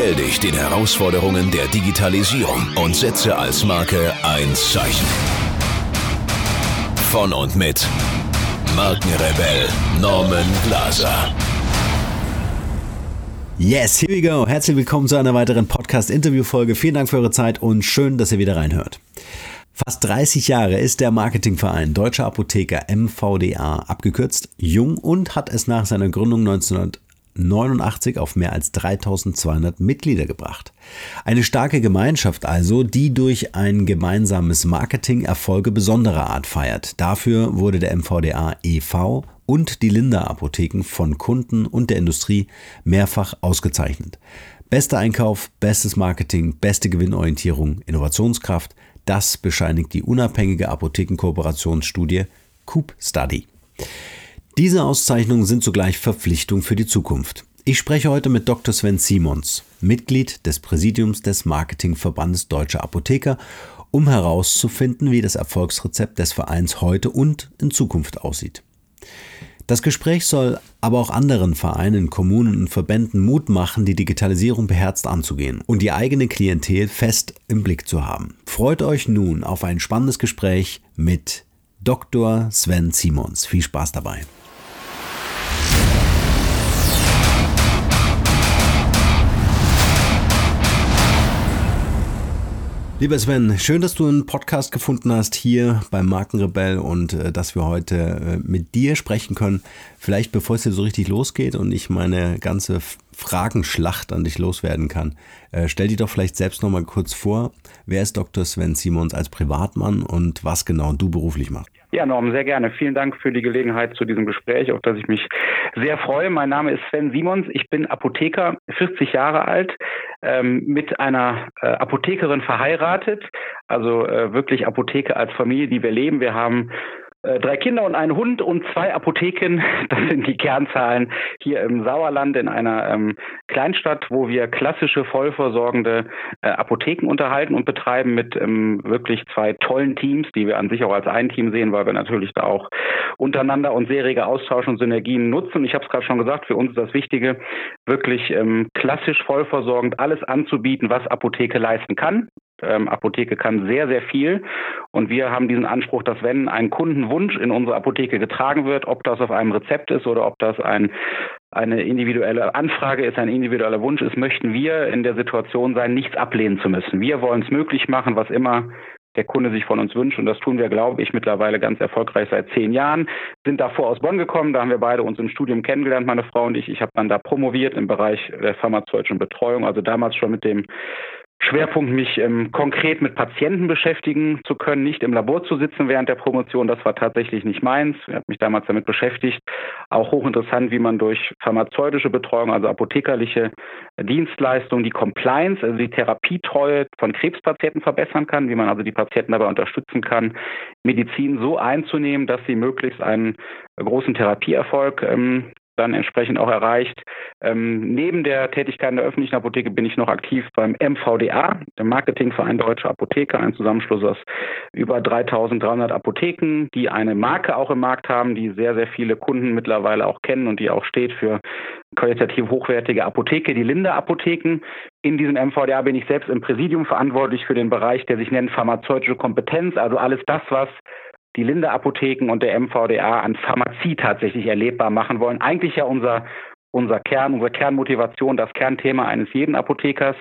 Stell dich den Herausforderungen der Digitalisierung und setze als Marke ein Zeichen. Von und mit Markenrebell Norman Glaser. Yes, here we go. Herzlich willkommen zu einer weiteren Podcast-Interview-Folge. Vielen Dank für eure Zeit und schön, dass ihr wieder reinhört. Fast 30 Jahre ist der Marketingverein Deutscher Apotheker MVDA abgekürzt jung und hat es nach seiner Gründung 1900 89 auf mehr als 3200 Mitglieder gebracht. Eine starke Gemeinschaft also, die durch ein gemeinsames Marketing Erfolge besonderer Art feiert. Dafür wurde der MVDA e.V. und die Linda Apotheken von Kunden und der Industrie mehrfach ausgezeichnet. Bester Einkauf, bestes Marketing, beste Gewinnorientierung, Innovationskraft, das bescheinigt die unabhängige Apothekenkooperationsstudie Coop Study. Diese Auszeichnungen sind zugleich Verpflichtung für die Zukunft. Ich spreche heute mit Dr. Sven Simons, Mitglied des Präsidiums des Marketingverbandes Deutscher Apotheker, um herauszufinden, wie das Erfolgsrezept des Vereins heute und in Zukunft aussieht. Das Gespräch soll aber auch anderen Vereinen, Kommunen und Verbänden Mut machen, die Digitalisierung beherzt anzugehen und die eigene Klientel fest im Blick zu haben. Freut euch nun auf ein spannendes Gespräch mit Dr. Sven Simons. Viel Spaß dabei. Lieber Sven, schön, dass du einen Podcast gefunden hast hier beim Markenrebell und äh, dass wir heute äh, mit dir sprechen können. Vielleicht bevor es hier so richtig losgeht und ich meine ganze Fragenschlacht an dich loswerden kann, äh, stell dir doch vielleicht selbst nochmal kurz vor, wer ist Dr. Sven Simons als Privatmann und was genau du beruflich machst? Ja, Norm, sehr gerne. Vielen Dank für die Gelegenheit zu diesem Gespräch, auf das ich mich sehr freue. Mein Name ist Sven Simons. Ich bin Apotheker, 40 Jahre alt, ähm, mit einer äh, Apothekerin verheiratet. Also äh, wirklich Apotheke als Familie, die wir leben. Wir haben drei Kinder und einen Hund und zwei Apotheken. Das sind die Kernzahlen hier im Sauerland in einer ähm, Kleinstadt, wo wir klassische vollversorgende äh, Apotheken unterhalten und betreiben mit ähm, wirklich zwei tollen Teams, die wir an sich auch als ein Team sehen, weil wir natürlich da auch untereinander und sehr rege Austausch und Synergien nutzen. Ich habe es gerade schon gesagt, für uns ist das Wichtige, wirklich ähm, klassisch vollversorgend alles anzubieten, was Apotheke leisten kann ähm, Apotheke kann sehr, sehr viel. Und wir haben diesen Anspruch, dass wenn ein Kundenwunsch in unsere Apotheke getragen wird, ob das auf einem Rezept ist oder ob das ein, eine individuelle Anfrage ist, ein individueller Wunsch ist, möchten wir in der Situation sein, nichts ablehnen zu müssen. Wir wollen es möglich machen, was immer der Kunde sich von uns wünscht. Und das tun wir, glaube ich, mittlerweile ganz erfolgreich seit zehn Jahren. Sind davor aus Bonn gekommen. Da haben wir beide uns im Studium kennengelernt, meine Frau und ich. Ich habe dann da promoviert im Bereich der pharmazeutischen Betreuung. Also damals schon mit dem Schwerpunkt, mich ähm, konkret mit Patienten beschäftigen zu können, nicht im Labor zu sitzen während der Promotion. Das war tatsächlich nicht meins. Ich habe mich damals damit beschäftigt. Auch hochinteressant, wie man durch pharmazeutische Betreuung, also apothekerliche Dienstleistungen, die Compliance, also die Therapietreue von Krebspatienten verbessern kann, wie man also die Patienten dabei unterstützen kann, Medizin so einzunehmen, dass sie möglichst einen großen Therapieerfolg ähm, dann entsprechend auch erreicht. Ähm, neben der Tätigkeit in der öffentlichen Apotheke bin ich noch aktiv beim MVDA, dem Marketingverein Deutsche Apotheke, ein Zusammenschluss aus über 3300 Apotheken, die eine Marke auch im Markt haben, die sehr, sehr viele Kunden mittlerweile auch kennen und die auch steht für qualitativ hochwertige Apotheke, die Linde Apotheken. In diesem MVDA bin ich selbst im Präsidium verantwortlich für den Bereich, der sich nennt pharmazeutische Kompetenz, also alles das, was die Linde Apotheken und der MVDA an Pharmazie tatsächlich erlebbar machen wollen. Eigentlich ja unser, unser Kern, unsere Kernmotivation, das Kernthema eines jeden Apothekers.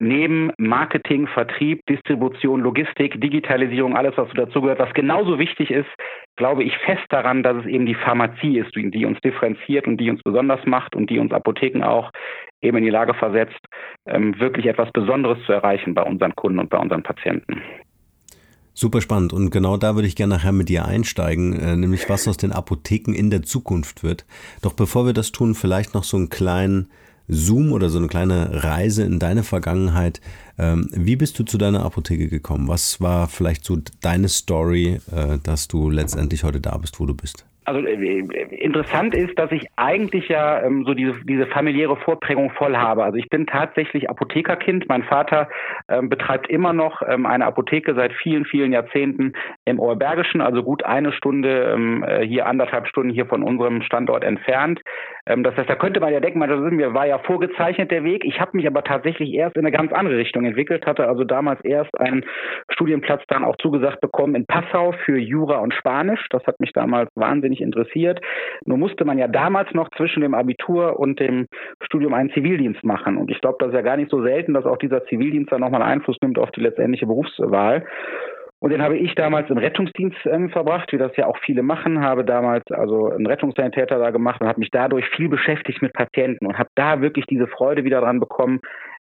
Neben Marketing, Vertrieb, Distribution, Logistik, Digitalisierung, alles, was dazugehört, was genauso wichtig ist, glaube ich fest daran, dass es eben die Pharmazie ist, die uns differenziert und die uns besonders macht und die uns Apotheken auch eben in die Lage versetzt, ähm, wirklich etwas Besonderes zu erreichen bei unseren Kunden und bei unseren Patienten. Super spannend und genau da würde ich gerne nachher mit dir einsteigen, äh, nämlich was aus den Apotheken in der Zukunft wird. Doch bevor wir das tun, vielleicht noch so einen kleinen Zoom oder so eine kleine Reise in deine Vergangenheit. Ähm, wie bist du zu deiner Apotheke gekommen? Was war vielleicht so deine Story, äh, dass du letztendlich heute da bist, wo du bist? Also äh, interessant ist, dass ich eigentlich ja ähm, so diese, diese familiäre Vorprägung voll habe. Also ich bin tatsächlich Apothekerkind. Mein Vater ähm, betreibt immer noch ähm, eine Apotheke seit vielen, vielen Jahrzehnten im Oberbergischen, also gut eine Stunde ähm, äh, hier, anderthalb Stunden hier von unserem Standort entfernt. Ähm, das heißt, da könnte man ja denken, das mir war ja vorgezeichnet der Weg. Ich habe mich aber tatsächlich erst in eine ganz andere Richtung entwickelt, hatte also damals erst einen Studienplatz dann auch zugesagt bekommen in Passau für Jura und Spanisch. Das hat mich damals wahnsinnig interessiert. Nur musste man ja damals noch zwischen dem Abitur und dem Studium einen Zivildienst machen. Und ich glaube, das ist ja gar nicht so selten, dass auch dieser Zivildienst dann nochmal Einfluss nimmt auf die letztendliche Berufswahl. Und den habe ich damals im Rettungsdienst ähm, verbracht, wie das ja auch viele machen, habe damals also einen Rettungssanitäter da gemacht und habe mich dadurch viel beschäftigt mit Patienten und habe da wirklich diese Freude wieder dran bekommen,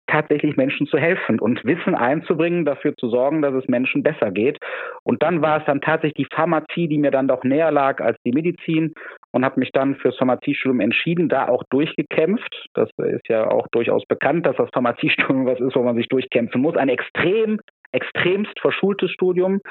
tatsächlich Menschen zu helfen und Wissen einzubringen, dafür zu sorgen, dass es Menschen besser geht. Und dann war es dann tatsächlich die Pharmazie, die mir dann doch näher lag als die Medizin und habe mich dann fürs Pharmaziestudium entschieden, da auch durchgekämpft. Das ist ja auch durchaus bekannt, dass das Pharmaziestudium was ist, wo man sich durchkämpfen muss. Ein extrem extremst verschultes Studium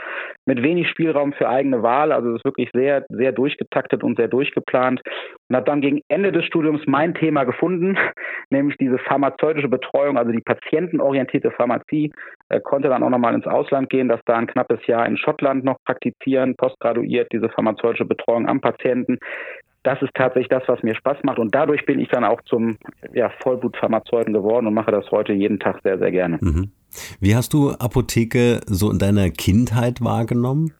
mit wenig Spielraum für eigene Wahl. Also es ist wirklich sehr, sehr durchgetaktet und sehr durchgeplant. Und habe dann gegen Ende des Studiums mein Thema gefunden, nämlich diese pharmazeutische Betreuung, also die patientenorientierte Pharmazie. Äh, konnte dann auch nochmal ins Ausland gehen, das da ein knappes Jahr in Schottland noch praktizieren, postgraduiert, diese pharmazeutische Betreuung am Patienten das ist tatsächlich das, was mir Spaß macht. Und dadurch bin ich dann auch zum ja, Vollblutpharmazeuten geworden und mache das heute jeden Tag sehr, sehr gerne. Mhm. Wie hast du Apotheke so in deiner Kindheit wahrgenommen?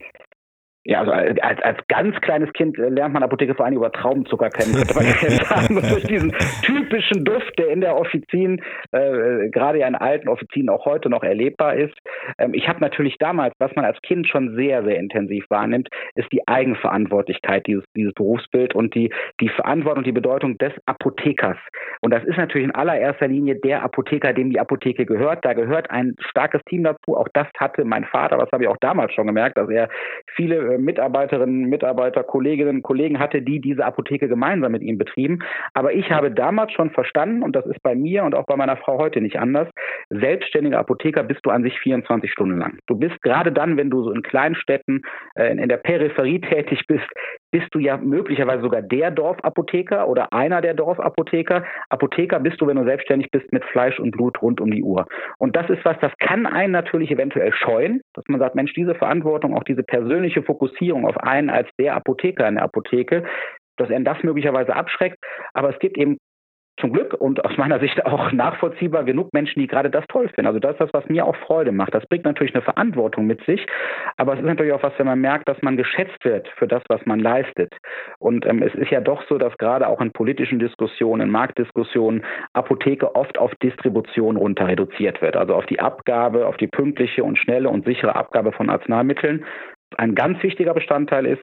Ja, also als, als ganz kleines Kind äh, lernt man Apotheke vor allem über Traubenzucker kennen, könnte man jetzt sagen. durch diesen typischen Duft, der in der Offizin, äh, gerade ja in alten Offizien auch heute noch erlebbar ist. Ähm, ich habe natürlich damals, was man als Kind schon sehr, sehr intensiv wahrnimmt, ist die Eigenverantwortlichkeit dieses, dieses Berufsbild und die, die Verantwortung, die Bedeutung des Apothekers. Und das ist natürlich in allererster Linie der Apotheker, dem die Apotheke gehört. Da gehört ein starkes Team dazu. Auch das hatte mein Vater, das habe ich auch damals schon gemerkt, dass er viele äh, Mitarbeiterinnen, Mitarbeiter, Kolleginnen, Kollegen hatte, die diese Apotheke gemeinsam mit ihm betrieben. Aber ich habe damals schon verstanden, und das ist bei mir und auch bei meiner Frau heute nicht anders, selbstständiger Apotheker bist du an sich 24 Stunden lang. Du bist gerade dann, wenn du so in Kleinstädten, äh, in der Peripherie tätig bist, bist du ja möglicherweise sogar der Dorfapotheker oder einer der Dorfapotheker. Apotheker bist du, wenn du selbstständig bist, mit Fleisch und Blut rund um die Uhr. Und das ist was, das kann einen natürlich eventuell scheuen, dass man sagt, Mensch, diese Verantwortung, auch diese persönliche Fokussierung auf einen als der Apotheker in der Apotheke, dass er das möglicherweise abschreckt. Aber es gibt eben zum Glück und aus meiner Sicht auch nachvollziehbar genug Menschen, die gerade das toll finden. Also das ist das, was mir auch Freude macht. Das bringt natürlich eine Verantwortung mit sich, aber es ist natürlich auch was, wenn man merkt, dass man geschätzt wird für das, was man leistet. Und ähm, es ist ja doch so, dass gerade auch in politischen Diskussionen, in Marktdiskussionen Apotheke oft auf Distribution runter reduziert wird. Also auf die Abgabe, auf die pünktliche und schnelle und sichere Abgabe von Arzneimitteln ein ganz wichtiger Bestandteil ist.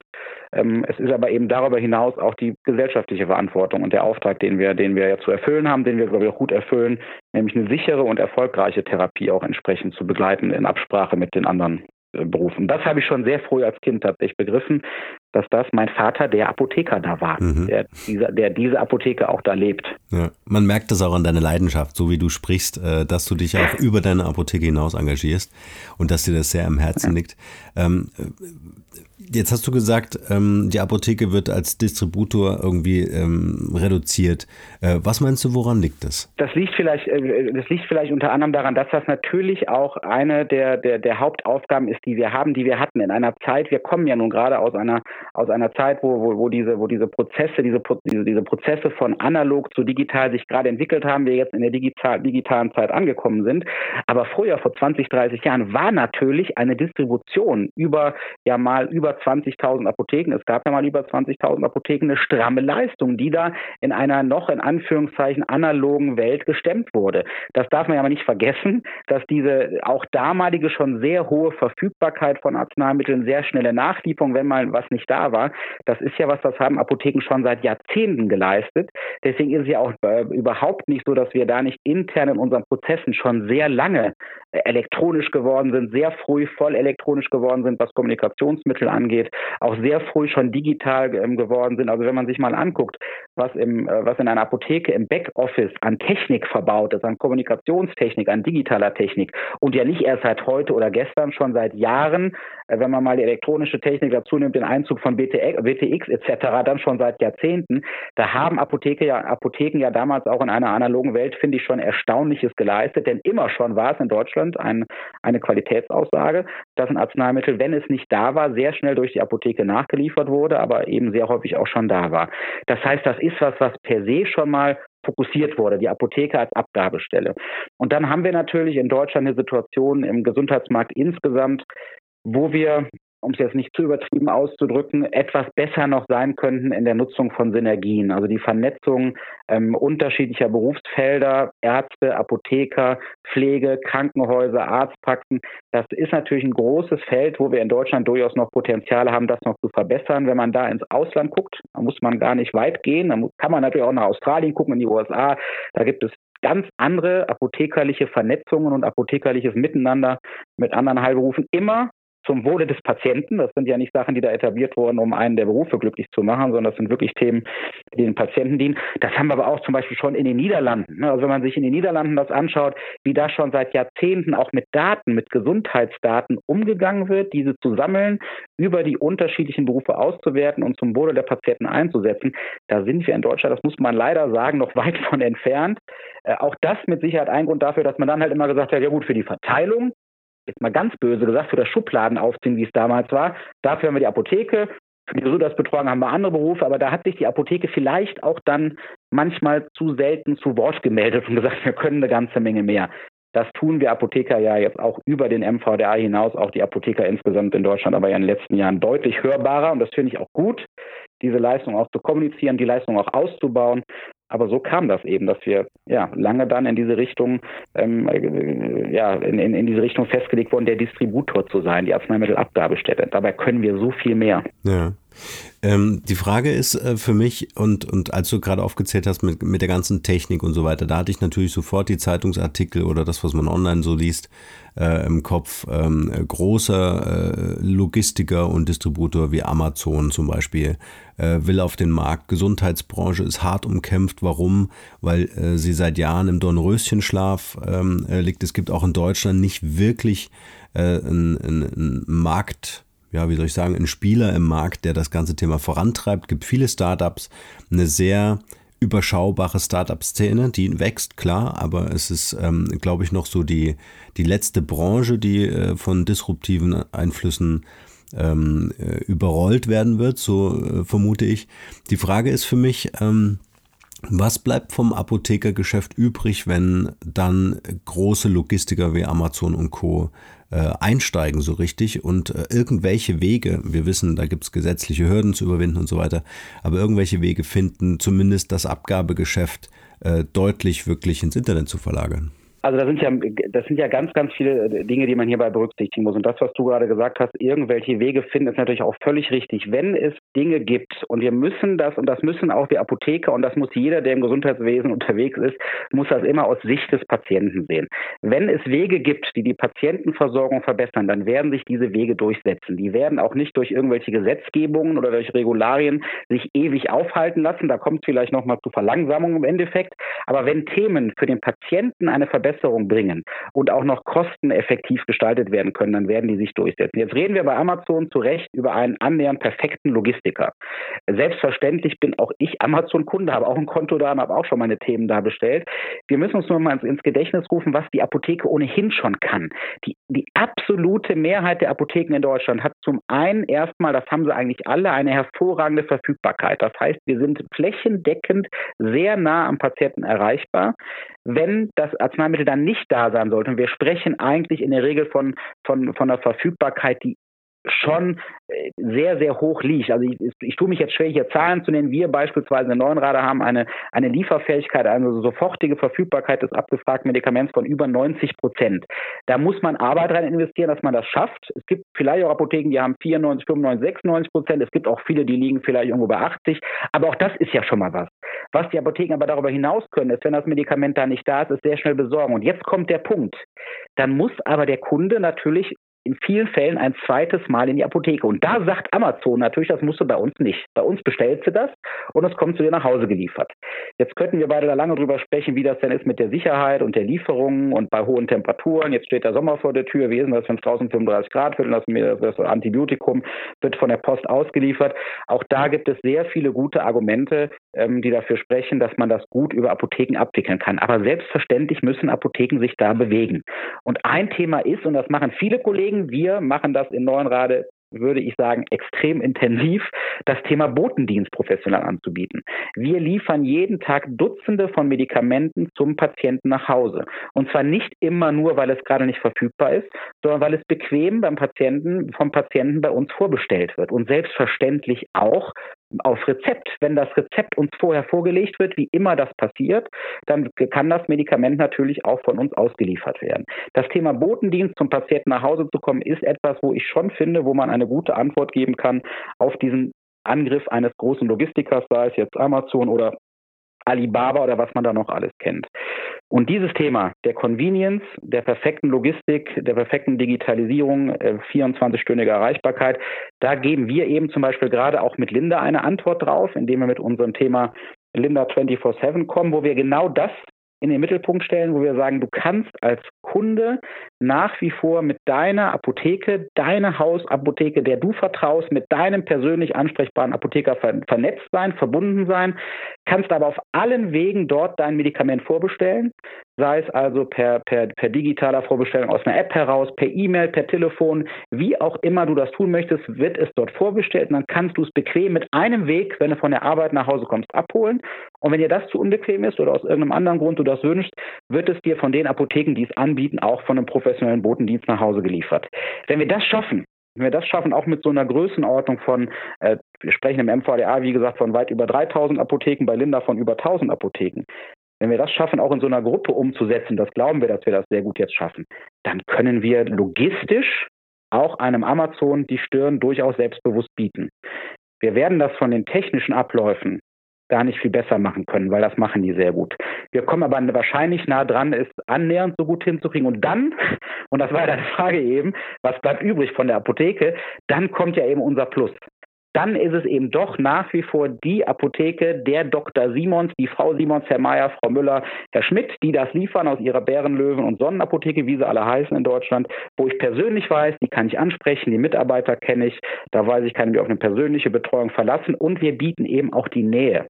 Ähm, es ist aber eben darüber hinaus auch die gesellschaftliche Verantwortung und der Auftrag, den wir, den wir ja zu erfüllen haben, den wir, glaube ich, auch gut erfüllen, nämlich eine sichere und erfolgreiche Therapie auch entsprechend zu begleiten in Absprache mit den anderen äh, berufen. Das habe ich schon sehr früh als Kind tatsächlich begriffen, dass das mein Vater der Apotheker da war, mhm. der, dieser, der diese Apotheke auch da lebt. Ja, man merkt das auch an deiner Leidenschaft, so wie du sprichst, äh, dass du dich auch über deine Apotheke hinaus engagierst und dass dir das sehr am Herzen liegt. Ähm, Jetzt hast du gesagt, ähm, die Apotheke wird als Distributor irgendwie ähm, reduziert. Äh, was meinst du, woran liegt das? Das liegt vielleicht, äh, das liegt vielleicht unter anderem daran, dass das natürlich auch eine der, der, der Hauptaufgaben ist, die wir haben, die wir hatten in einer Zeit. Wir kommen ja nun gerade aus einer aus einer Zeit, wo, wo, wo diese wo diese Prozesse, diese, diese, diese Prozesse von analog zu digital sich gerade entwickelt haben, wir jetzt in der digital, digitalen Zeit angekommen sind. Aber früher, vor 20, 30 Jahren, war natürlich eine Distribution über ja mal über 20.000 Apotheken, es gab ja mal über 20.000 Apotheken, eine stramme Leistung, die da in einer noch in Anführungszeichen analogen Welt gestemmt wurde. Das darf man ja aber nicht vergessen, dass diese auch damalige schon sehr hohe Verfügbarkeit von Arzneimitteln, sehr schnelle Nachlieferung, wenn mal was nicht da war, das ist ja was, das haben Apotheken schon seit Jahrzehnten geleistet. Deswegen ist es ja auch äh, überhaupt nicht so, dass wir da nicht intern in unseren Prozessen schon sehr lange äh, elektronisch geworden sind, sehr früh voll elektronisch geworden sind, was Kommunikationsmittel angeht, auch sehr früh schon digital ähm, geworden sind. Also wenn man sich mal anguckt, was, im, äh, was in einer Apotheke im Backoffice an Technik verbaut ist, an Kommunikationstechnik, an digitaler Technik und ja nicht erst seit heute oder gestern, schon seit Jahren, äh, wenn man mal die elektronische Technik dazu nimmt, den Einzug von BTX, BTX etc., dann schon seit Jahrzehnten, da haben Apotheke ja, Apotheken ja damals auch in einer analogen Welt, finde ich, schon Erstaunliches geleistet, denn immer schon war es in Deutschland ein, eine Qualitätsaussage, dass ein Arzneimittel, wenn es nicht da war, sehr schnell durch die Apotheke nachgeliefert wurde, aber eben sehr häufig auch schon da war. Das heißt, das ist was, was per se schon mal fokussiert wurde, die Apotheke als Abgabestelle. Und dann haben wir natürlich in Deutschland eine Situation im Gesundheitsmarkt insgesamt, wo wir um es jetzt nicht zu übertrieben auszudrücken, etwas besser noch sein könnten in der Nutzung von Synergien. Also die Vernetzung ähm, unterschiedlicher Berufsfelder, Ärzte, Apotheker, Pflege, Krankenhäuser, Arztpraxen. Das ist natürlich ein großes Feld, wo wir in Deutschland durchaus noch Potenziale haben, das noch zu verbessern. Wenn man da ins Ausland guckt, da muss man gar nicht weit gehen. Da kann man natürlich auch nach Australien gucken, in die USA. Da gibt es ganz andere apothekerliche Vernetzungen und apothekerliches Miteinander mit anderen Heilberufen immer zum Wohle des Patienten. Das sind ja nicht Sachen, die da etabliert wurden, um einen der Berufe glücklich zu machen, sondern das sind wirklich Themen, die den Patienten dienen. Das haben wir aber auch zum Beispiel schon in den Niederlanden. Ne? Also wenn man sich in den Niederlanden das anschaut, wie da schon seit Jahrzehnten auch mit Daten, mit Gesundheitsdaten umgegangen wird, diese zu sammeln, über die unterschiedlichen Berufe auszuwerten und zum Wohle der Patienten einzusetzen, da sind wir in Deutschland, das muss man leider sagen, noch weit von entfernt. Äh, auch das mit Sicherheit ein Grund dafür, dass man dann halt immer gesagt hat, ja gut, für die Verteilung jetzt mal ganz böse gesagt, für das Schubladen aufziehen, wie es damals war. Dafür haben wir die Apotheke. Für die Gesundheitsbetreuung haben wir andere Berufe, aber da hat sich die Apotheke vielleicht auch dann manchmal zu selten zu Wort gemeldet und gesagt, wir können eine ganze Menge mehr. Das tun wir Apotheker ja jetzt auch über den MVDA hinaus, auch die Apotheker insgesamt in Deutschland, aber ja in den letzten Jahren deutlich hörbarer und das finde ich auch gut, diese Leistung auch zu kommunizieren, die Leistung auch auszubauen. Aber so kam das eben, dass wir ja lange dann in diese Richtung, ähm, äh, ja, in, in, in, diese Richtung festgelegt wurden, der Distributor zu sein, die Arzneimittelabgabestätte. Dabei können wir so viel mehr. Ja. Ähm, die Frage ist äh, für mich, und, und als du gerade aufgezählt hast mit, mit der ganzen Technik und so weiter, da hatte ich natürlich sofort die Zeitungsartikel oder das, was man online so liest, äh, im Kopf. Ähm, großer äh, Logistiker und Distributor wie Amazon zum Beispiel äh, will auf den Markt. Gesundheitsbranche ist hart umkämpft. Warum? Weil äh, sie seit Jahren im Dornröschenschlaf ähm, äh, liegt. Es gibt auch in Deutschland nicht wirklich einen, einen Markt ja, wie soll ich sagen, ein Spieler im Markt, der das ganze Thema vorantreibt. Gibt viele Startups, eine sehr überschaubare Startup-Szene, die wächst, klar, aber es ist, ähm, glaube ich, noch so die, die letzte Branche, die äh, von disruptiven Einflüssen ähm, äh, überrollt werden wird, so äh, vermute ich. Die Frage ist für mich, ähm, was bleibt vom Apothekergeschäft übrig, wenn dann große Logistiker wie Amazon und Co. Äh, einsteigen so richtig und äh, irgendwelche Wege, wir wissen, da gibt es gesetzliche Hürden zu überwinden und so weiter, aber irgendwelche Wege finden, zumindest das Abgabegeschäft äh, deutlich wirklich ins Internet zu verlagern? Also da sind ja, das sind ja ganz, ganz viele Dinge, die man hierbei berücksichtigen muss. Und das, was du gerade gesagt hast, irgendwelche Wege finden, ist natürlich auch völlig richtig. Wenn es Dinge gibt und wir müssen das, und das müssen auch die Apotheker und das muss jeder, der im Gesundheitswesen unterwegs ist, muss das immer aus Sicht des Patienten sehen. Wenn es Wege gibt, die die Patientenversorgung verbessern, dann werden sich diese Wege durchsetzen. Die werden auch nicht durch irgendwelche Gesetzgebungen oder durch Regularien sich ewig aufhalten lassen. Da kommt es vielleicht nochmal zu Verlangsamung im Endeffekt. Aber wenn Themen für den Patienten eine Verbesserung bringen und auch noch kosteneffektiv gestaltet werden können, dann werden die sich durchsetzen. Jetzt reden wir bei Amazon zu Recht über einen annähernd perfekten Logistiker. Selbstverständlich bin auch ich Amazon-Kunde, habe auch ein Konto da und habe auch schon meine Themen da bestellt. Wir müssen uns nur mal ins Gedächtnis rufen, was die Apotheke ohnehin schon kann. Die, die absolute Mehrheit der Apotheken in Deutschland hat zum einen erstmal, das haben sie eigentlich alle, eine hervorragende Verfügbarkeit. Das heißt, wir sind flächendeckend sehr nah am Patienten erreichbar. Wenn das Arzneimittel dann nicht da sein sollte, und wir sprechen eigentlich in der Regel von, von, von einer Verfügbarkeit, die schon äh, sehr, sehr hoch liegt. Also ich, ich tue mich jetzt schwer, hier Zahlen zu nennen. Wir beispielsweise in Neunrade haben eine, eine Lieferfähigkeit, also sofortige Verfügbarkeit des abgefragten Medikaments von über 90 Prozent. Da muss man Arbeit rein investieren, dass man das schafft. Es gibt vielleicht auch Apotheken, die haben 94, 95, 96 Prozent. Es gibt auch viele, die liegen vielleicht irgendwo bei 80. Aber auch das ist ja schon mal was. Was die Apotheken aber darüber hinaus können, ist, wenn das Medikament da nicht da ist, ist sehr schnell besorgen. Und jetzt kommt der Punkt. Dann muss aber der Kunde natürlich in vielen Fällen ein zweites Mal in die Apotheke. Und da sagt Amazon natürlich, das musst du bei uns nicht. Bei uns bestellst du das und es kommt zu dir nach Hause geliefert. Jetzt könnten wir beide da lange drüber sprechen, wie das denn ist mit der Sicherheit und der Lieferung und bei hohen Temperaturen. Jetzt steht der Sommer vor der Tür. Wie ist das, wenn es 1035 Grad wird und das, das Antibiotikum wird von der Post ausgeliefert? Auch da gibt es sehr viele gute Argumente, die dafür sprechen, dass man das gut über Apotheken abwickeln kann. Aber selbstverständlich müssen Apotheken sich da bewegen. Und ein Thema ist, und das machen viele Kollegen, wir machen das in Neuenrade würde ich sagen, extrem intensiv, das Thema Botendienst professionell anzubieten. Wir liefern jeden Tag Dutzende von Medikamenten zum Patienten nach Hause. Und zwar nicht immer nur, weil es gerade nicht verfügbar ist, sondern weil es bequem beim Patienten, vom Patienten bei uns vorbestellt wird. Und selbstverständlich auch, auf Rezept. Wenn das Rezept uns vorher vorgelegt wird, wie immer das passiert, dann kann das Medikament natürlich auch von uns ausgeliefert werden. Das Thema Botendienst zum Patienten nach Hause zu kommen, ist etwas, wo ich schon finde, wo man eine gute Antwort geben kann auf diesen Angriff eines großen Logistikers, sei es jetzt Amazon oder Alibaba oder was man da noch alles kennt. Und dieses Thema der Convenience, der perfekten Logistik, der perfekten Digitalisierung, äh, 24-stündige Erreichbarkeit, da geben wir eben zum Beispiel gerade auch mit Linda eine Antwort drauf, indem wir mit unserem Thema Linda 24-7 kommen, wo wir genau das in den Mittelpunkt stellen, wo wir sagen, du kannst als Kunde nach wie vor mit deiner Apotheke, deiner Hausapotheke, der du vertraust, mit deinem persönlich ansprechbaren Apotheker vernetzt sein, verbunden sein, kannst aber auf allen Wegen dort dein Medikament vorbestellen, sei es also per, per, per digitaler Vorbestellung aus einer App heraus, per E-Mail, per Telefon, wie auch immer du das tun möchtest, wird es dort vorbestellt und dann kannst du es bequem mit einem Weg, wenn du von der Arbeit nach Hause kommst, abholen. Und wenn dir das zu unbequem ist oder aus irgendeinem anderen Grund du das wünschst, wird es dir von den Apotheken, die es anbieten, auch von einem professionellen Botendienst nach Hause geliefert. Wenn wir das schaffen, wenn wir das schaffen, auch mit so einer Größenordnung von, äh, wir sprechen im MVDA, wie gesagt, von weit über 3000 Apotheken, bei Linda von über 1000 Apotheken, wenn wir das schaffen, auch in so einer Gruppe umzusetzen, das glauben wir, dass wir das sehr gut jetzt schaffen, dann können wir logistisch auch einem Amazon die Stirn durchaus selbstbewusst bieten. Wir werden das von den technischen Abläufen gar nicht viel besser machen können, weil das machen die sehr gut. Wir kommen aber wahrscheinlich nah dran, es annähernd so gut hinzukriegen. Und dann, und das war ja deine Frage eben, was bleibt übrig von der Apotheke, dann kommt ja eben unser Plus dann ist es eben doch nach wie vor die Apotheke der Dr. Simons, die Frau Simons, Herr Mayer, Frau Müller, Herr Schmidt, die das liefern aus ihrer Bärenlöwen und Sonnenapotheke, wie sie alle heißen in Deutschland, wo ich persönlich weiß, die kann ich ansprechen, die Mitarbeiter kenne ich, da weiß ich, kann ich mich auf eine persönliche Betreuung verlassen und wir bieten eben auch die Nähe.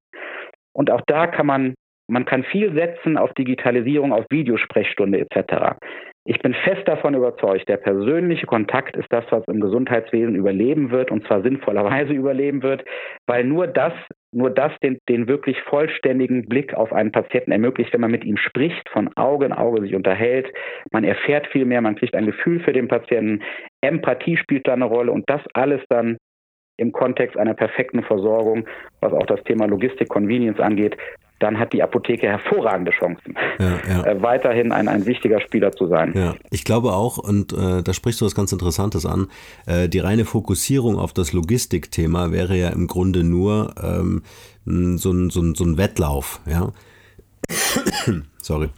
Und auch da kann man, man kann viel setzen auf Digitalisierung, auf Videosprechstunde etc. Ich bin fest davon überzeugt, der persönliche Kontakt ist das, was im Gesundheitswesen überleben wird und zwar sinnvollerweise überleben wird, weil nur das, nur das den, den wirklich vollständigen Blick auf einen Patienten ermöglicht, wenn man mit ihm spricht, von Auge in Auge sich unterhält. Man erfährt viel mehr, man kriegt ein Gefühl für den Patienten. Empathie spielt da eine Rolle und das alles dann im Kontext einer perfekten Versorgung, was auch das Thema Logistik, Convenience angeht, dann hat die Apotheke hervorragende Chancen, ja, ja. Äh, weiterhin ein, ein wichtiger Spieler zu sein. Ja, ich glaube auch, und äh, da sprichst du was ganz Interessantes an, äh, die reine Fokussierung auf das Logistikthema wäre ja im Grunde nur ähm, so, ein, so, ein, so ein Wettlauf, ja. Sorry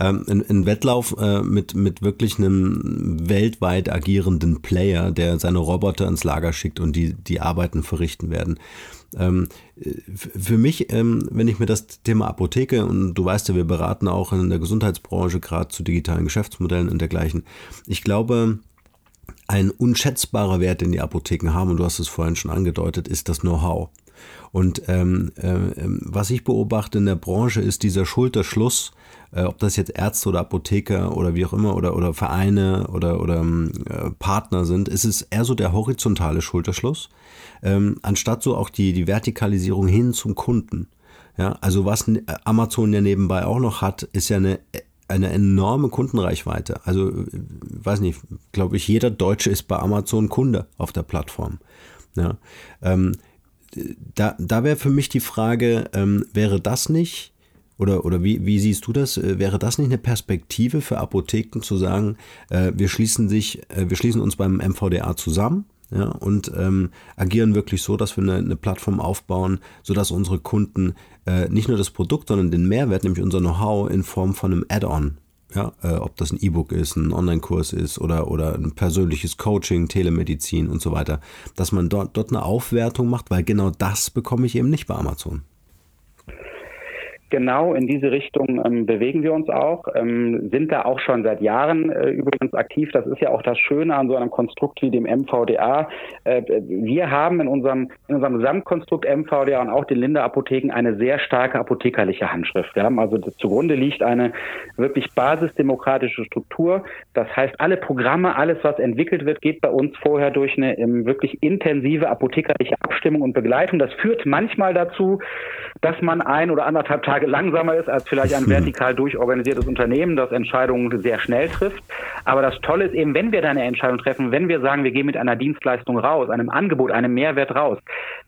ähm, ein, ein Wettlauf äh, mit, mit wirklich einem weltweit agierenden Player, der seine Roboter ins Lager schickt und die, die Arbeiten verrichten werden. Ähm, für mich, ähm, wenn ich mir das Thema Apotheke und du weißt ja, wir beraten auch in der Gesundheitsbranche gerade zu digitalen Geschäftsmodellen und dergleichen. Ich glaube, ein unschätzbarer Wert, den die Apotheken haben, und du hast es vorhin schon angedeutet, ist das Know-how. Und ähm, äh, was ich beobachte in der Branche ist dieser Schulterschluss äh, ob das jetzt Ärzte oder Apotheker oder wie auch immer oder, oder Vereine oder, oder äh, Partner sind, ist es eher so der horizontale Schulterschluss, ähm, anstatt so auch die, die Vertikalisierung hin zum Kunden. Ja, also was Amazon ja nebenbei auch noch hat, ist ja eine eine enorme Kundenreichweite. Also, äh, weiß nicht, glaube ich, jeder Deutsche ist bei Amazon Kunde auf der Plattform. Ja, ähm, da da wäre für mich die Frage, ähm, wäre das nicht oder, oder wie, wie siehst du das? Äh, wäre das nicht eine Perspektive für Apotheken zu sagen, äh, wir schließen sich, äh, wir schließen uns beim MVDA zusammen? Ja, und ähm, agieren wirklich so, dass wir eine, eine Plattform aufbauen, sodass unsere Kunden äh, nicht nur das Produkt, sondern den Mehrwert, nämlich unser Know-how in Form von einem Add-on ja, äh, ob das ein E-Book ist, ein Online-Kurs ist oder, oder ein persönliches Coaching, Telemedizin und so weiter, dass man dort, dort eine Aufwertung macht, weil genau das bekomme ich eben nicht bei Amazon. Genau in diese Richtung ähm, bewegen wir uns auch, ähm, sind da auch schon seit Jahren äh, übrigens aktiv. Das ist ja auch das Schöne an so einem Konstrukt wie dem MVDA. Äh, wir haben in unserem, in unserem Gesamtkonstrukt MVDA und auch den Linde Apotheken eine sehr starke apothekerliche Handschrift. Wir haben also zugrunde liegt eine wirklich basisdemokratische Struktur. Das heißt, alle Programme, alles was entwickelt wird, geht bei uns vorher durch eine ähm, wirklich intensive apothekerliche Abstimmung und Begleitung. Das führt manchmal dazu, dass man ein oder anderthalb Tage langsamer ist als vielleicht ein vertikal durchorganisiertes Unternehmen, das Entscheidungen sehr schnell trifft. Aber das Tolle ist eben, wenn wir da eine Entscheidung treffen, wenn wir sagen, wir gehen mit einer Dienstleistung raus, einem Angebot, einem Mehrwert raus,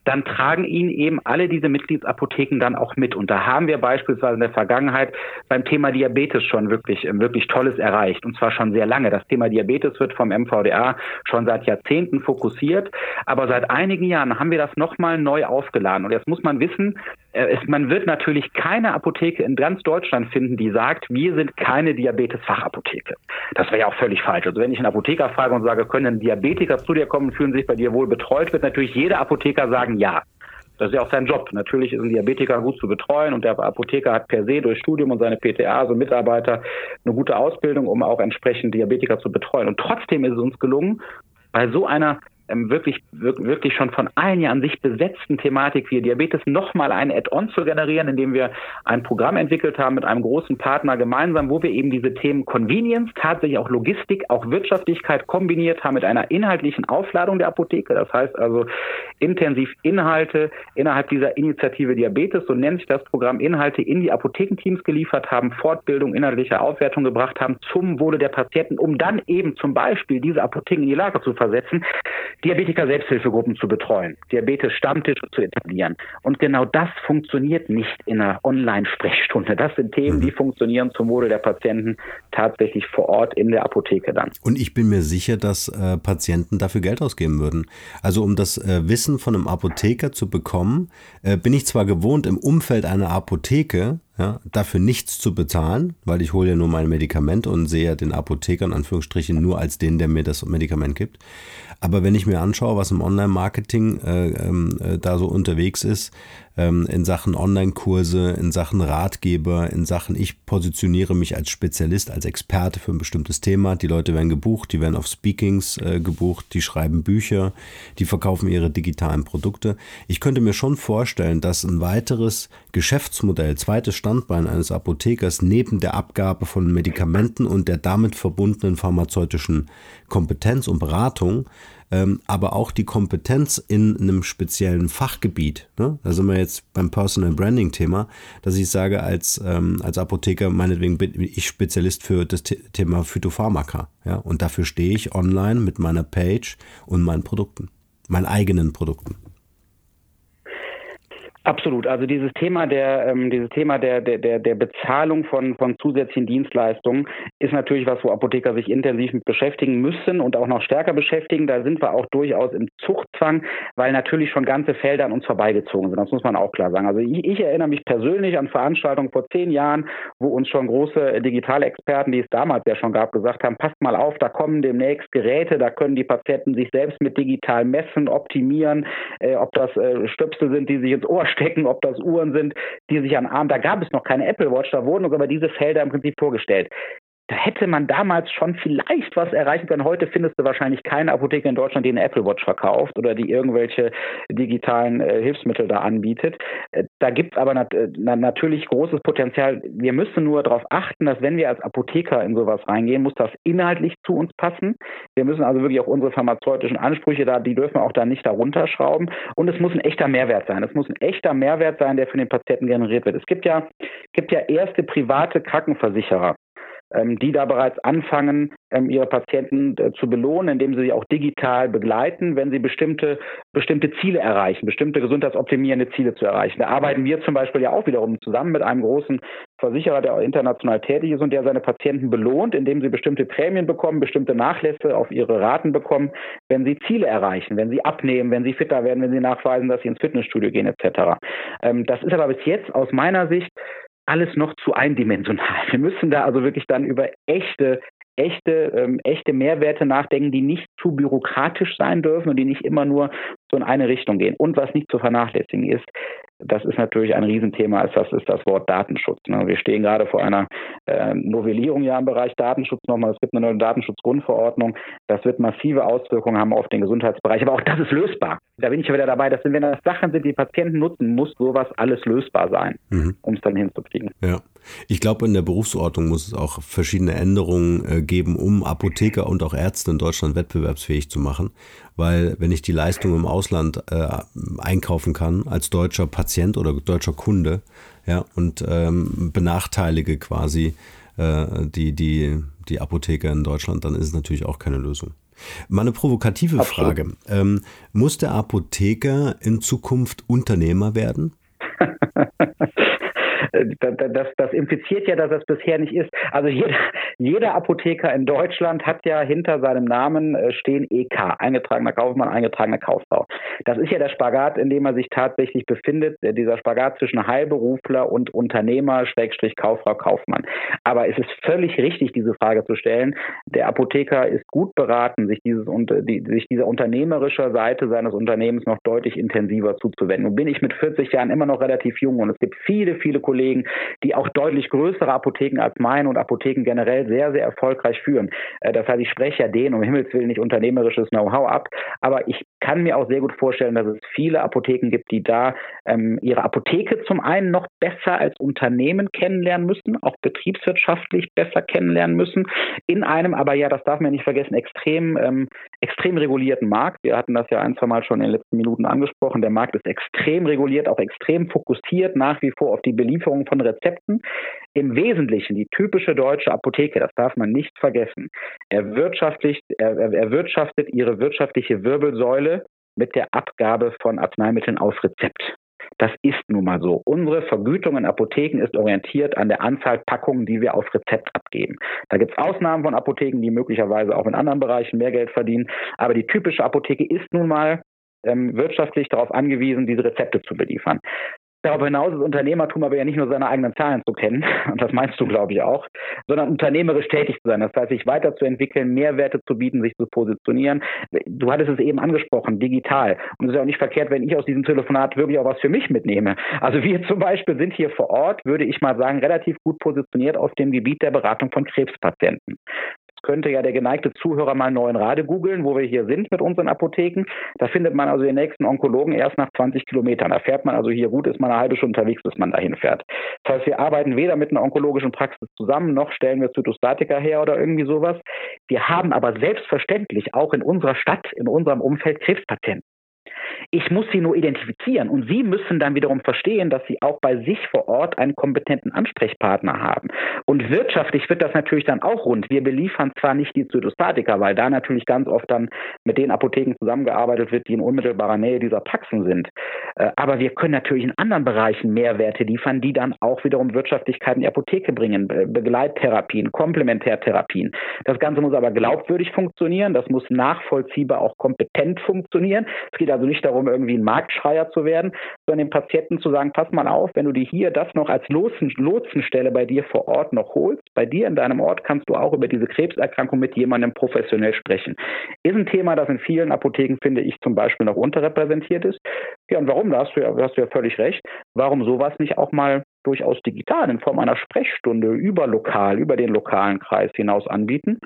dann tragen ihn eben alle diese Mitgliedsapotheken dann auch mit. Und da haben wir beispielsweise in der Vergangenheit beim Thema Diabetes schon wirklich, wirklich Tolles erreicht. Und zwar schon sehr lange. Das Thema Diabetes wird vom MVDA schon seit Jahrzehnten fokussiert. Aber seit einigen Jahren haben wir das nochmal neu aufgeladen. Und jetzt muss man wissen, es, man wird natürlich keine Apotheke in ganz Deutschland finden, die sagt, wir sind keine Diabetes-Fachapotheke. Das wäre ja auch völlig falsch. Also wenn ich einen Apotheker frage und sage, können Diabetiker zu dir kommen, fühlen sich bei dir wohl betreut, wird natürlich jeder Apotheker sagen, ja. Das ist ja auch sein Job. Natürlich ist ein Diabetiker gut zu betreuen und der Apotheker hat per se durch Studium und seine PTA, also Mitarbeiter, eine gute Ausbildung, um auch entsprechend Diabetiker zu betreuen. Und trotzdem ist es uns gelungen, bei so einer ähm, wirklich, wirklich schon von ein Jahr an sich besetzten Thematik wie Diabetes nochmal ein Add-on zu generieren, indem wir ein Programm entwickelt haben mit einem großen Partner gemeinsam, wo wir eben diese Themen Convenience, tatsächlich auch Logistik, auch Wirtschaftlichkeit kombiniert haben mit einer inhaltlichen Aufladung der Apotheke. Das heißt also intensiv Inhalte innerhalb dieser Initiative Diabetes, so nennt sich das Programm, Inhalte in die Apothekenteams geliefert haben, Fortbildung, inhaltliche Aufwertung gebracht haben zum Wohle der Patienten, um dann eben zum Beispiel diese Apotheken in die Lage zu versetzen, Diabetiker-Selbsthilfegruppen zu betreuen, Diabetes-Stammtische zu etablieren. Und genau das funktioniert nicht in einer Online-Sprechstunde. Das sind Themen, die mhm. funktionieren zum Wohle der Patienten tatsächlich vor Ort in der Apotheke dann. Und ich bin mir sicher, dass äh, Patienten dafür Geld ausgeben würden. Also um das äh, Wissen von einem Apotheker zu bekommen, äh, bin ich zwar gewohnt, im Umfeld einer Apotheke ja, dafür nichts zu bezahlen, weil ich hole ja nur mein Medikament und sehe ja den Apotheker in Anführungsstrichen nur als den, der mir das Medikament gibt. Aber wenn ich mir anschaue, was im Online-Marketing äh, ähm, äh, da so unterwegs ist, ähm, in Sachen Online-Kurse, in Sachen Ratgeber, in Sachen, ich positioniere mich als Spezialist, als Experte für ein bestimmtes Thema. Die Leute werden gebucht, die werden auf Speakings äh, gebucht, die schreiben Bücher, die verkaufen ihre digitalen Produkte. Ich könnte mir schon vorstellen, dass ein weiteres Geschäftsmodell, zweites Standbein eines Apothekers neben der Abgabe von Medikamenten und der damit verbundenen pharmazeutischen Kompetenz und Beratung aber auch die Kompetenz in einem speziellen Fachgebiet. Ne? Da sind wir jetzt beim Personal Branding Thema, dass ich sage, als, ähm, als Apotheker, meinetwegen bin ich Spezialist für das Thema Phytopharmaka. Ja? Und dafür stehe ich online mit meiner Page und meinen Produkten, meinen eigenen Produkten. Absolut. Also dieses Thema der ähm, dieses Thema der der der Bezahlung von von zusätzlichen Dienstleistungen ist natürlich was, wo Apotheker sich intensiv mit beschäftigen müssen und auch noch stärker beschäftigen. Da sind wir auch durchaus im Zuchtzwang, weil natürlich schon ganze Felder an uns vorbeigezogen sind. Das muss man auch klar sagen. Also ich, ich erinnere mich persönlich an Veranstaltungen vor zehn Jahren, wo uns schon große digitale Experten, die es damals ja schon gab, gesagt haben: Passt mal auf, da kommen demnächst Geräte, da können die Patienten sich selbst mit digital messen, optimieren, äh, ob das äh, Stöpsel sind, die sich ins Ohr stecken, ob das Uhren sind, die sich an Arm, da gab es noch keine Apple Watch, da wurden uns aber diese Felder im Prinzip vorgestellt. Da hätte man damals schon vielleicht was erreichen können. Heute findest du wahrscheinlich keine Apotheke in Deutschland, die eine Apple Watch verkauft oder die irgendwelche digitalen äh, Hilfsmittel da anbietet. Äh, da gibt es aber nat äh, natürlich großes Potenzial. Wir müssen nur darauf achten, dass wenn wir als Apotheker in sowas reingehen, muss das inhaltlich zu uns passen. Wir müssen also wirklich auch unsere pharmazeutischen Ansprüche da, die dürfen wir auch da nicht darunter schrauben. Und es muss ein echter Mehrwert sein. Es muss ein echter Mehrwert sein, der für den Patienten generiert wird. Es gibt ja, gibt ja erste private Krankenversicherer die da bereits anfangen, ähm, ihre Patienten äh, zu belohnen, indem sie sie auch digital begleiten, wenn sie bestimmte, bestimmte Ziele erreichen, bestimmte gesundheitsoptimierende Ziele zu erreichen. Da arbeiten wir zum Beispiel ja auch wiederum zusammen mit einem großen Versicherer, der international tätig ist und der seine Patienten belohnt, indem sie bestimmte Prämien bekommen, bestimmte Nachlässe auf ihre Raten bekommen, wenn sie Ziele erreichen, wenn sie abnehmen, wenn sie fitter werden, wenn sie nachweisen, dass sie ins Fitnessstudio gehen etc. Ähm, das ist aber bis jetzt aus meiner Sicht alles noch zu eindimensional. Wir müssen da also wirklich dann über echte echte, ähm, echte Mehrwerte nachdenken, die nicht zu bürokratisch sein dürfen und die nicht immer nur so in eine Richtung gehen. Und was nicht zu vernachlässigen ist, das ist natürlich ein Riesenthema, ist das ist das Wort Datenschutz. Ne? Wir stehen gerade vor einer äh, Novellierung ja im Bereich Datenschutz nochmal. Es gibt eine neue Datenschutzgrundverordnung. Das wird massive Auswirkungen haben auf den Gesundheitsbereich. Aber auch das ist lösbar. Da bin ich ja wieder dabei, dass wenn das Sachen sind, die Patienten nutzen, muss sowas alles lösbar sein, mhm. um es dann hinzukriegen. Ja. Ich glaube, in der Berufsordnung muss es auch verschiedene Änderungen äh, geben, um Apotheker und auch Ärzte in Deutschland wettbewerbsfähig zu machen. Weil wenn ich die Leistung im Ausland äh, einkaufen kann, als deutscher Patient oder deutscher Kunde, ja, und ähm, benachteilige quasi äh, die, die, die Apotheker in Deutschland, dann ist es natürlich auch keine Lösung. Mal eine provokative Absolut. Frage. Ähm, muss der Apotheker in Zukunft Unternehmer werden? das, das impliziert ja, dass das bisher nicht ist. Also jeder, jeder Apotheker in Deutschland hat ja hinter seinem Namen äh, stehen EK, eingetragener Kaufmann, eingetragener Kauffrau. Das ist ja der Spagat, in dem er sich tatsächlich befindet, äh, dieser Spagat zwischen Heilberufler und Unternehmer, Schrägstrich Kauffrau, Kaufmann. Aber es ist völlig richtig, diese Frage zu stellen. Der Apotheker ist gut beraten, sich, dieses, die, sich dieser unternehmerischer Seite seines Unternehmens noch deutlich intensiver zuzuwenden. Nun bin ich mit 40 Jahren immer noch relativ jung und es gibt viele, viele Kollegen, die auch deutlich größere Apotheken als meine und Apotheken generell sehr, sehr erfolgreich führen. Äh, das heißt, ich spreche ja denen um Himmels Willen nicht unternehmerisches Know-how ab, aber ich kann mir auch sehr gut vorstellen, dass es viele Apotheken gibt, die da ähm, ihre Apotheke zum einen noch besser als Unternehmen kennenlernen müssen, auch betriebswirtschaftlich besser kennenlernen müssen, in einem aber ja, das darf man nicht vergessen, extrem, ähm, extrem regulierten Markt. Wir hatten das ja ein, zwei Mal schon in den letzten Minuten angesprochen. Der Markt ist extrem reguliert, auch extrem fokussiert nach wie vor auf die Belieferung von Rezepten. Im Wesentlichen die typische deutsche Apotheke, das darf man nicht vergessen, erwirtschaftlicht, er, erwirtschaftet ihre wirtschaftliche Wirbelsäule mit der Abgabe von Arzneimitteln auf Rezept. Das ist nun mal so. Unsere Vergütung in Apotheken ist orientiert an der Anzahl Packungen, die wir auf Rezept abgeben. Da gibt es Ausnahmen von Apotheken, die möglicherweise auch in anderen Bereichen mehr Geld verdienen. Aber die typische Apotheke ist nun mal ähm, wirtschaftlich darauf angewiesen, diese Rezepte zu beliefern. Darüber hinaus ist Unternehmertum aber ja nicht nur seine eigenen Zahlen zu kennen, und das meinst du, glaube ich, auch, sondern unternehmerisch tätig zu sein. Das heißt, sich weiterzuentwickeln, Mehrwerte zu bieten, sich zu positionieren. Du hattest es eben angesprochen, digital. Und es ist ja auch nicht verkehrt, wenn ich aus diesem Telefonat wirklich auch was für mich mitnehme. Also wir zum Beispiel sind hier vor Ort, würde ich mal sagen, relativ gut positioniert auf dem Gebiet der Beratung von Krebspatienten könnte ja der geneigte Zuhörer mal neuen Rade googeln, wo wir hier sind mit unseren Apotheken. Da findet man also den nächsten Onkologen erst nach 20 Kilometern. Da fährt man also hier gut, ist man eine halbe Stunde unterwegs, bis man dahin fährt. Das heißt, wir arbeiten weder mit einer onkologischen Praxis zusammen, noch stellen wir Zytostatika her oder irgendwie sowas. Wir haben aber selbstverständlich auch in unserer Stadt, in unserem Umfeld Krebspatienten. Ich muss sie nur identifizieren und Sie müssen dann wiederum verstehen, dass Sie auch bei sich vor Ort einen kompetenten Ansprechpartner haben. Und wirtschaftlich wird das natürlich dann auch rund. Wir beliefern zwar nicht die Zytostatika, weil da natürlich ganz oft dann mit den Apotheken zusammengearbeitet wird, die in unmittelbarer Nähe dieser Praxen sind. Äh, aber wir können natürlich in anderen Bereichen Mehrwerte liefern, die dann auch wiederum Wirtschaftlichkeit in die Apotheke bringen. Begleittherapien, Komplementärtherapien. Das Ganze muss aber glaubwürdig funktionieren. Das muss nachvollziehbar auch kompetent funktionieren. Es geht also nicht darum, irgendwie ein Marktschreier zu werden, sondern dem Patienten zu sagen, pass mal auf, wenn du dir hier das noch als Lotsen, Lotsenstelle bei dir vor Ort noch holst, bei dir in deinem Ort kannst du auch über diese Krebserkrankung mit jemandem professionell sprechen. Ist ein Thema, das in vielen Apotheken, finde ich, zum Beispiel noch unterrepräsentiert ist. Ja, und warum? Da hast du ja, hast du ja völlig recht. Warum sowas nicht auch mal durchaus digital in Form einer Sprechstunde über lokal, über den lokalen Kreis hinaus anbieten,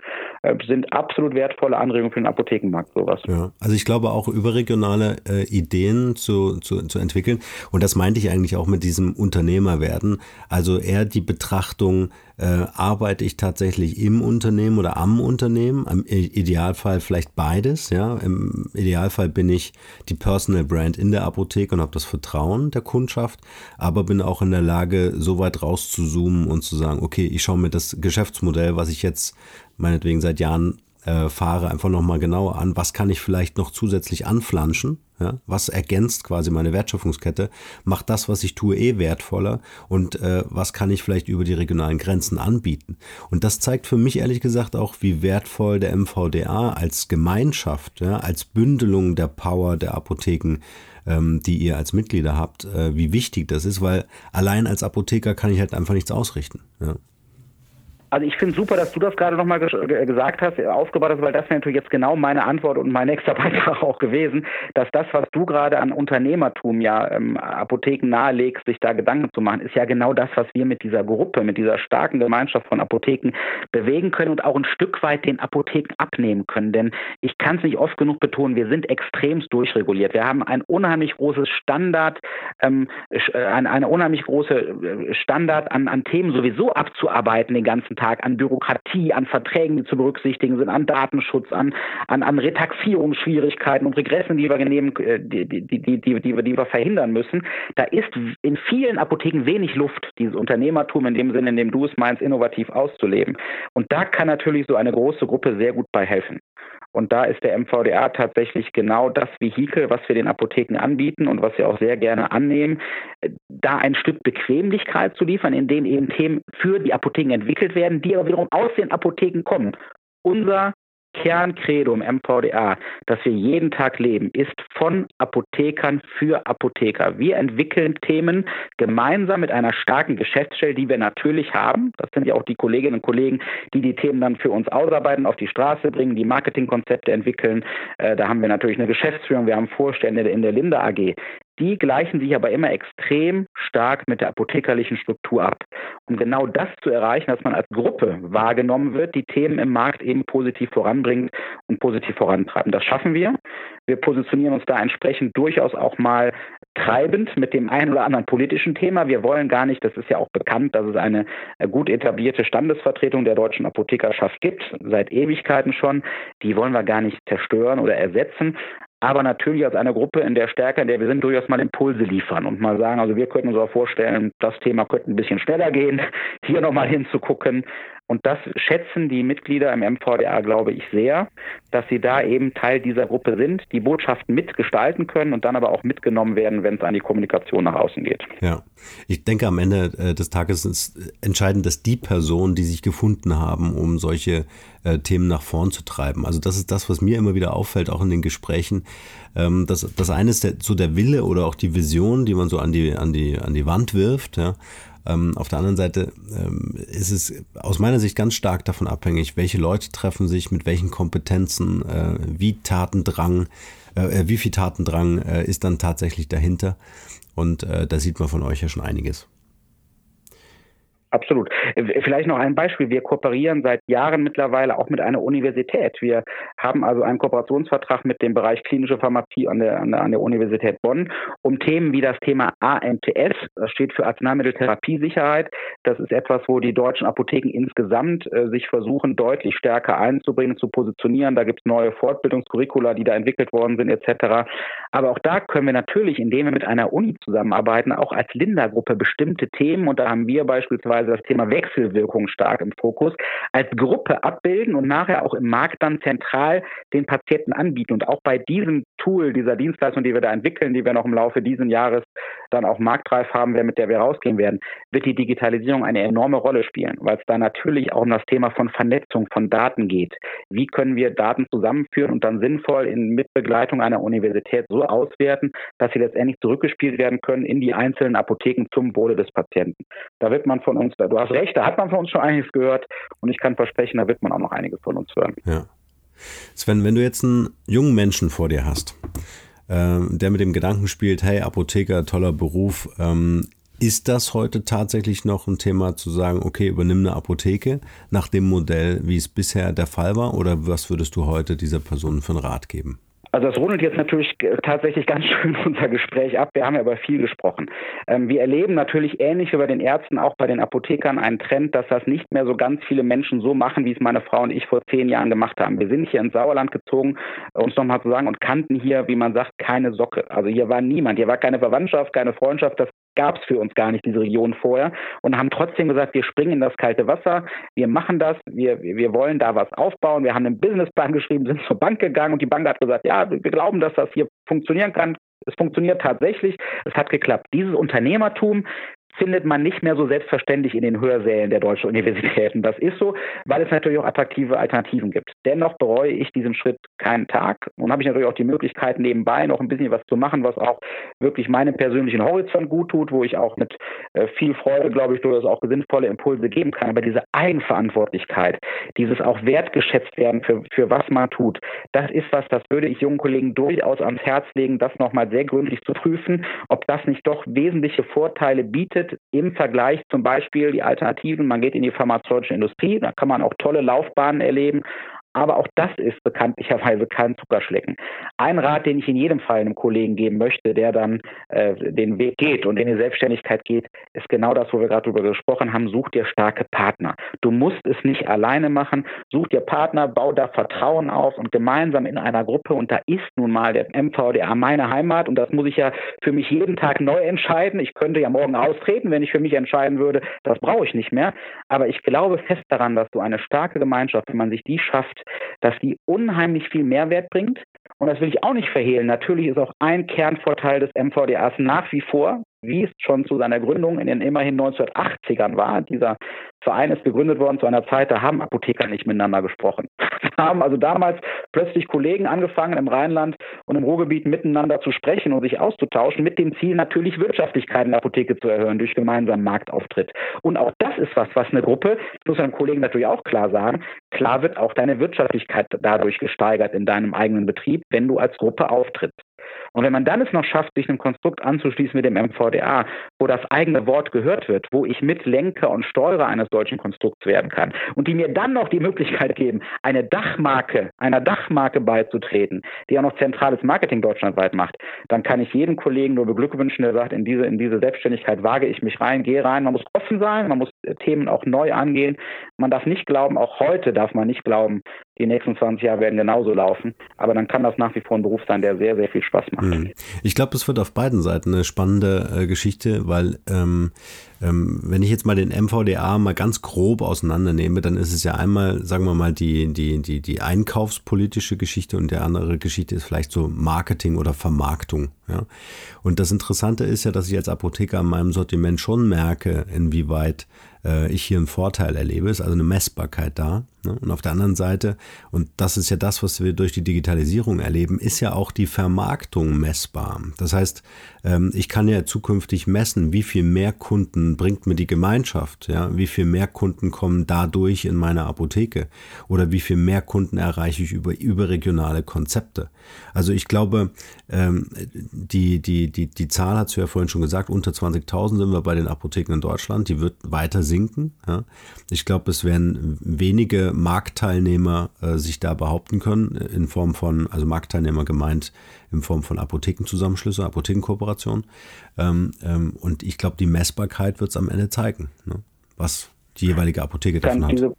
äh, sind absolut wertvolle Anregungen für den Apothekenmarkt sowas. Ja, also ich glaube auch überregionale äh, Ideen zu, zu, zu entwickeln und das meinte ich eigentlich auch mit diesem Unternehmerwerden, also eher die Betrachtung, äh, arbeite ich tatsächlich im Unternehmen oder am Unternehmen, im Idealfall vielleicht beides, ja, im Idealfall bin ich die Personal Brand in der Apotheke und habe das Vertrauen der Kundschaft, aber bin auch in der Lage, so weit rauszuzoomen und zu sagen, okay, ich schaue mir das Geschäftsmodell, was ich jetzt meinetwegen seit Jahren äh, fahre, einfach nochmal genauer an. Was kann ich vielleicht noch zusätzlich anflanschen? Ja? Was ergänzt quasi meine Wertschöpfungskette? Macht das, was ich tue, eh wertvoller? Und äh, was kann ich vielleicht über die regionalen Grenzen anbieten? Und das zeigt für mich ehrlich gesagt auch, wie wertvoll der MVDA als Gemeinschaft, ja, als Bündelung der Power der Apotheken ähm, die ihr als Mitglieder habt, äh, wie wichtig das ist, weil allein als Apotheker kann ich halt einfach nichts ausrichten. Ja. Also ich finde super, dass du das gerade nochmal gesagt hast, aufgebaut hast, weil das wäre natürlich jetzt genau meine Antwort und mein nächster Beitrag auch gewesen, dass das, was du gerade an Unternehmertum ja ähm, Apotheken nahelegst, sich da Gedanken zu machen, ist ja genau das, was wir mit dieser Gruppe, mit dieser starken Gemeinschaft von Apotheken bewegen können und auch ein Stück weit den Apotheken abnehmen können. Denn ich kann es nicht oft genug betonen, wir sind extremst durchreguliert. Wir haben ein unheimlich großes Standard, ähm, äh, eine, eine unheimlich große äh, Standard an, an Themen sowieso abzuarbeiten den ganzen Tag an Bürokratie, an Verträgen, die zu berücksichtigen sind, an Datenschutz, an, an, an Retaxierungsschwierigkeiten und Regressen, die wir nehmen, äh, die, die, die, die, die, die wir verhindern müssen. Da ist in vielen Apotheken wenig Luft, dieses Unternehmertum in dem Sinne, in dem du es meinst, innovativ auszuleben. Und da kann natürlich so eine große Gruppe sehr gut bei helfen. Und da ist der MVDA tatsächlich genau das Vehikel, was wir den Apotheken anbieten und was wir auch sehr gerne annehmen, da ein Stück Bequemlichkeit zu liefern, in dem eben Themen für die Apotheken entwickelt werden, die aber wiederum aus den Apotheken kommen. Unser Kerncredo im MVDA, das wir jeden Tag leben, ist von Apothekern für Apotheker. Wir entwickeln Themen gemeinsam mit einer starken Geschäftsstelle, die wir natürlich haben. Das sind ja auch die Kolleginnen und Kollegen, die die Themen dann für uns ausarbeiten, auf die Straße bringen, die Marketingkonzepte entwickeln. Äh, da haben wir natürlich eine Geschäftsführung, wir haben Vorstände in der Linde AG. Die gleichen sich aber immer extrem stark mit der apothekerlichen Struktur ab. Um genau das zu erreichen, dass man als Gruppe wahrgenommen wird, die Themen im Markt eben positiv voranbringt und positiv vorantreiben. Das schaffen wir. Wir positionieren uns da entsprechend durchaus auch mal treibend mit dem einen oder anderen politischen Thema. Wir wollen gar nicht, das ist ja auch bekannt, dass es eine gut etablierte Standesvertretung der deutschen Apothekerschaft gibt, seit Ewigkeiten schon. Die wollen wir gar nicht zerstören oder ersetzen aber natürlich als eine Gruppe in der Stärke, in der wir sind, durchaus mal Impulse liefern und mal sagen, also wir könnten uns auch vorstellen, das Thema könnte ein bisschen schneller gehen, hier nochmal hinzugucken. Und das schätzen die Mitglieder im MVDA, glaube ich, sehr, dass sie da eben Teil dieser Gruppe sind, die Botschaften mitgestalten können und dann aber auch mitgenommen werden, wenn es an die Kommunikation nach außen geht. Ja, ich denke, am Ende äh, des Tages ist entscheidend, dass die Personen, die sich gefunden haben, um solche äh, Themen nach vorn zu treiben. Also das ist das, was mir immer wieder auffällt, auch in den Gesprächen. Ähm, das, das eine ist der, so der Wille oder auch die Vision, die man so an die, an die, an die Wand wirft, ja ähm, auf der anderen Seite ähm, ist es aus meiner Sicht ganz stark davon abhängig, welche Leute treffen sich, mit welchen Kompetenzen, äh, wie Tatendrang, äh, äh wie viel Tatendrang äh, ist dann tatsächlich dahinter. Und äh, da sieht man von euch ja schon einiges. Absolut. Vielleicht noch ein Beispiel. Wir kooperieren seit Jahren mittlerweile auch mit einer Universität. Wir haben also einen Kooperationsvertrag mit dem Bereich klinische Pharmazie an der, an der, an der Universität Bonn, um Themen wie das Thema AMTS, das steht für Arzneimitteltherapiesicherheit. Das ist etwas, wo die deutschen Apotheken insgesamt äh, sich versuchen, deutlich stärker einzubringen, zu positionieren. Da gibt es neue Fortbildungskurricula, die da entwickelt worden sind, etc. Aber auch da können wir natürlich, indem wir mit einer Uni zusammenarbeiten, auch als Linda-Gruppe bestimmte Themen, und da haben wir beispielsweise das Thema Wechselwirkung stark im Fokus, als Gruppe abbilden und nachher auch im Markt dann zentral den Patienten anbieten. Und auch bei diesem Tool, dieser Dienstleistung, die wir da entwickeln, die wir noch im Laufe dieses Jahres dann auch marktreif haben werden, mit der wir rausgehen werden, wird die Digitalisierung eine enorme Rolle spielen, weil es da natürlich auch um das Thema von Vernetzung von Daten geht. Wie können wir Daten zusammenführen und dann sinnvoll in Mitbegleitung einer Universität so auswerten, dass sie letztendlich zurückgespielt werden können in die einzelnen Apotheken zum Wohle des Patienten. Da wird man von uns, du hast recht, da hat man von uns schon einiges gehört und ich kann versprechen, da wird man auch noch einiges von uns hören. Ja. Sven, wenn du jetzt einen jungen Menschen vor dir hast, äh, der mit dem Gedanken spielt, hey, Apotheker, toller Beruf, ähm, ist das heute tatsächlich noch ein Thema zu sagen, okay, übernimm eine Apotheke nach dem Modell, wie es bisher der Fall war? Oder was würdest du heute dieser Person für einen Rat geben? Also das rundet jetzt natürlich tatsächlich ganz schön unser Gespräch ab. Wir haben ja über viel gesprochen. Ähm, wir erleben natürlich ähnlich wie bei den Ärzten, auch bei den Apothekern einen Trend, dass das nicht mehr so ganz viele Menschen so machen, wie es meine Frau und ich vor zehn Jahren gemacht haben. Wir sind hier ins Sauerland gezogen, uns nochmal zu sagen, und kannten hier, wie man sagt, keine Socke. Also hier war niemand, hier war keine Verwandtschaft, keine Freundschaft. Das gab es für uns gar nicht, diese Region vorher, und haben trotzdem gesagt, wir springen in das kalte Wasser, wir machen das, wir, wir wollen da was aufbauen, wir haben einen Businessplan geschrieben, sind zur Bank gegangen und die Bank hat gesagt, ja, wir glauben, dass das hier funktionieren kann. Es funktioniert tatsächlich, es hat geklappt. Dieses Unternehmertum findet man nicht mehr so selbstverständlich in den Hörsälen der deutschen Universitäten. Das ist so, weil es natürlich auch attraktive Alternativen gibt. Dennoch bereue ich diesen Schritt keinen Tag und habe ich natürlich auch die Möglichkeit, nebenbei noch ein bisschen was zu machen, was auch wirklich meinem persönlichen Horizont gut tut, wo ich auch mit viel Freude, glaube ich, durchaus auch sinnvolle Impulse geben kann. Aber diese Eigenverantwortlichkeit, dieses auch wertgeschätzt werden für, für was man tut, das ist was, das würde ich jungen Kollegen durchaus ans Herz legen, das nochmal sehr gründlich zu prüfen, ob das nicht doch wesentliche Vorteile bietet im Vergleich zum Beispiel die Alternativen. Man geht in die pharmazeutische Industrie, da kann man auch tolle Laufbahnen erleben. Aber auch das ist bekanntlicherweise kein Zuckerschlecken. Ein Rat, den ich in jedem Fall einem Kollegen geben möchte, der dann äh, den Weg geht und in die Selbstständigkeit geht, ist genau das, wo wir gerade drüber gesprochen haben. Such dir starke Partner. Du musst es nicht alleine machen. Such dir Partner, bau da Vertrauen auf und gemeinsam in einer Gruppe. Und da ist nun mal der MVDA meine Heimat. Und das muss ich ja für mich jeden Tag neu entscheiden. Ich könnte ja morgen austreten, wenn ich für mich entscheiden würde. Das brauche ich nicht mehr. Aber ich glaube fest daran, dass du eine starke Gemeinschaft, wenn man sich die schafft, dass die unheimlich viel Mehrwert bringt. Und das will ich auch nicht verhehlen. Natürlich ist auch ein Kernvorteil des MVDAs nach wie vor, wie es schon zu seiner Gründung in den immerhin 1980ern war. Dieser Verein ist gegründet worden zu einer Zeit, da haben Apotheker nicht miteinander gesprochen. Da haben also damals plötzlich Kollegen angefangen im Rheinland und im Ruhrgebiet miteinander zu sprechen und sich auszutauschen, mit dem Ziel natürlich Wirtschaftlichkeit in der Apotheke zu erhöhen durch gemeinsamen Marktauftritt. Und auch das ist was, was eine Gruppe, das muss einem Kollegen natürlich auch klar sagen, klar wird auch deine Wirtschaftlichkeit dadurch gesteigert in deinem eigenen Betrieb, wenn du als Gruppe auftrittst. Und wenn man dann es noch schafft, sich einem Konstrukt anzuschließen mit dem MVDA, wo das eigene Wort gehört wird, wo ich Mitlenker und Steuerer eines solchen Konstrukts werden kann und die mir dann noch die Möglichkeit geben, eine Dachmarke, einer Dachmarke beizutreten, die auch noch zentrales Marketing deutschlandweit macht, dann kann ich jedem Kollegen nur beglückwünschen, der sagt, in diese, in diese Selbstständigkeit wage ich mich rein, gehe rein. Man muss offen sein, man muss äh, Themen auch neu angehen. Man darf nicht glauben, auch heute darf man nicht glauben, die nächsten 20 Jahre werden genauso laufen. Aber dann kann das nach wie vor ein Beruf sein, der sehr, sehr viel Spaß macht. Hm. Ich glaube, das wird auf beiden Seiten eine spannende äh, Geschichte, weil ähm, ähm, wenn ich jetzt mal den MVDA mal ganz grob auseinandernehme, dann ist es ja einmal, sagen wir mal, die, die, die, die einkaufspolitische Geschichte und der andere Geschichte ist vielleicht so Marketing oder Vermarktung. Ja? Und das Interessante ist ja, dass ich als Apotheker an meinem Sortiment schon merke, inwieweit äh, ich hier einen Vorteil erlebe, ist also eine Messbarkeit da. Ne? Und auf der anderen Seite, und das ist ja das, was wir durch die Digitalisierung erleben, ist ja auch die Vermarktung messbar. Das heißt, ähm, ich kann ja zukünftig messen, wie viel mehr Kunden bringt mir die Gemeinschaft, ja, wie viel mehr Kunden kommen dadurch in meine Apotheke oder wie viel mehr Kunden erreiche ich über überregionale Konzepte. Also ich glaube, ähm, die, die, die, die Zahl hast du ja vorhin schon gesagt, unter 20.000 sind wir bei den Apotheken in Deutschland, die wird weiter sinken. Ja. Ich glaube, es werden wenige Marktteilnehmer äh, sich da behaupten können, in Form von, also Marktteilnehmer gemeint, in Form von Apothekenzusammenschlüsse, Apothekenkooperationen. Ähm, ähm, und ich glaube, die Messbarkeit wird es am Ende zeigen, ne? was die jeweilige Apotheke davon hat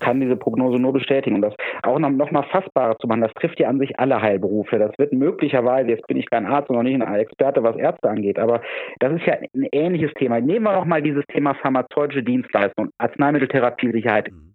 kann diese Prognose nur bestätigen. Und das, auch noch, noch mal fassbarer zu machen. Das trifft ja an sich alle Heilberufe. Das wird möglicherweise, jetzt bin ich kein Arzt und noch nicht ein Experte, was Ärzte angeht, aber das ist ja ein ähnliches Thema. Nehmen wir noch mal dieses Thema pharmazeutische Dienstleistung, Arzneimitteltherapiesicherheit. Mhm.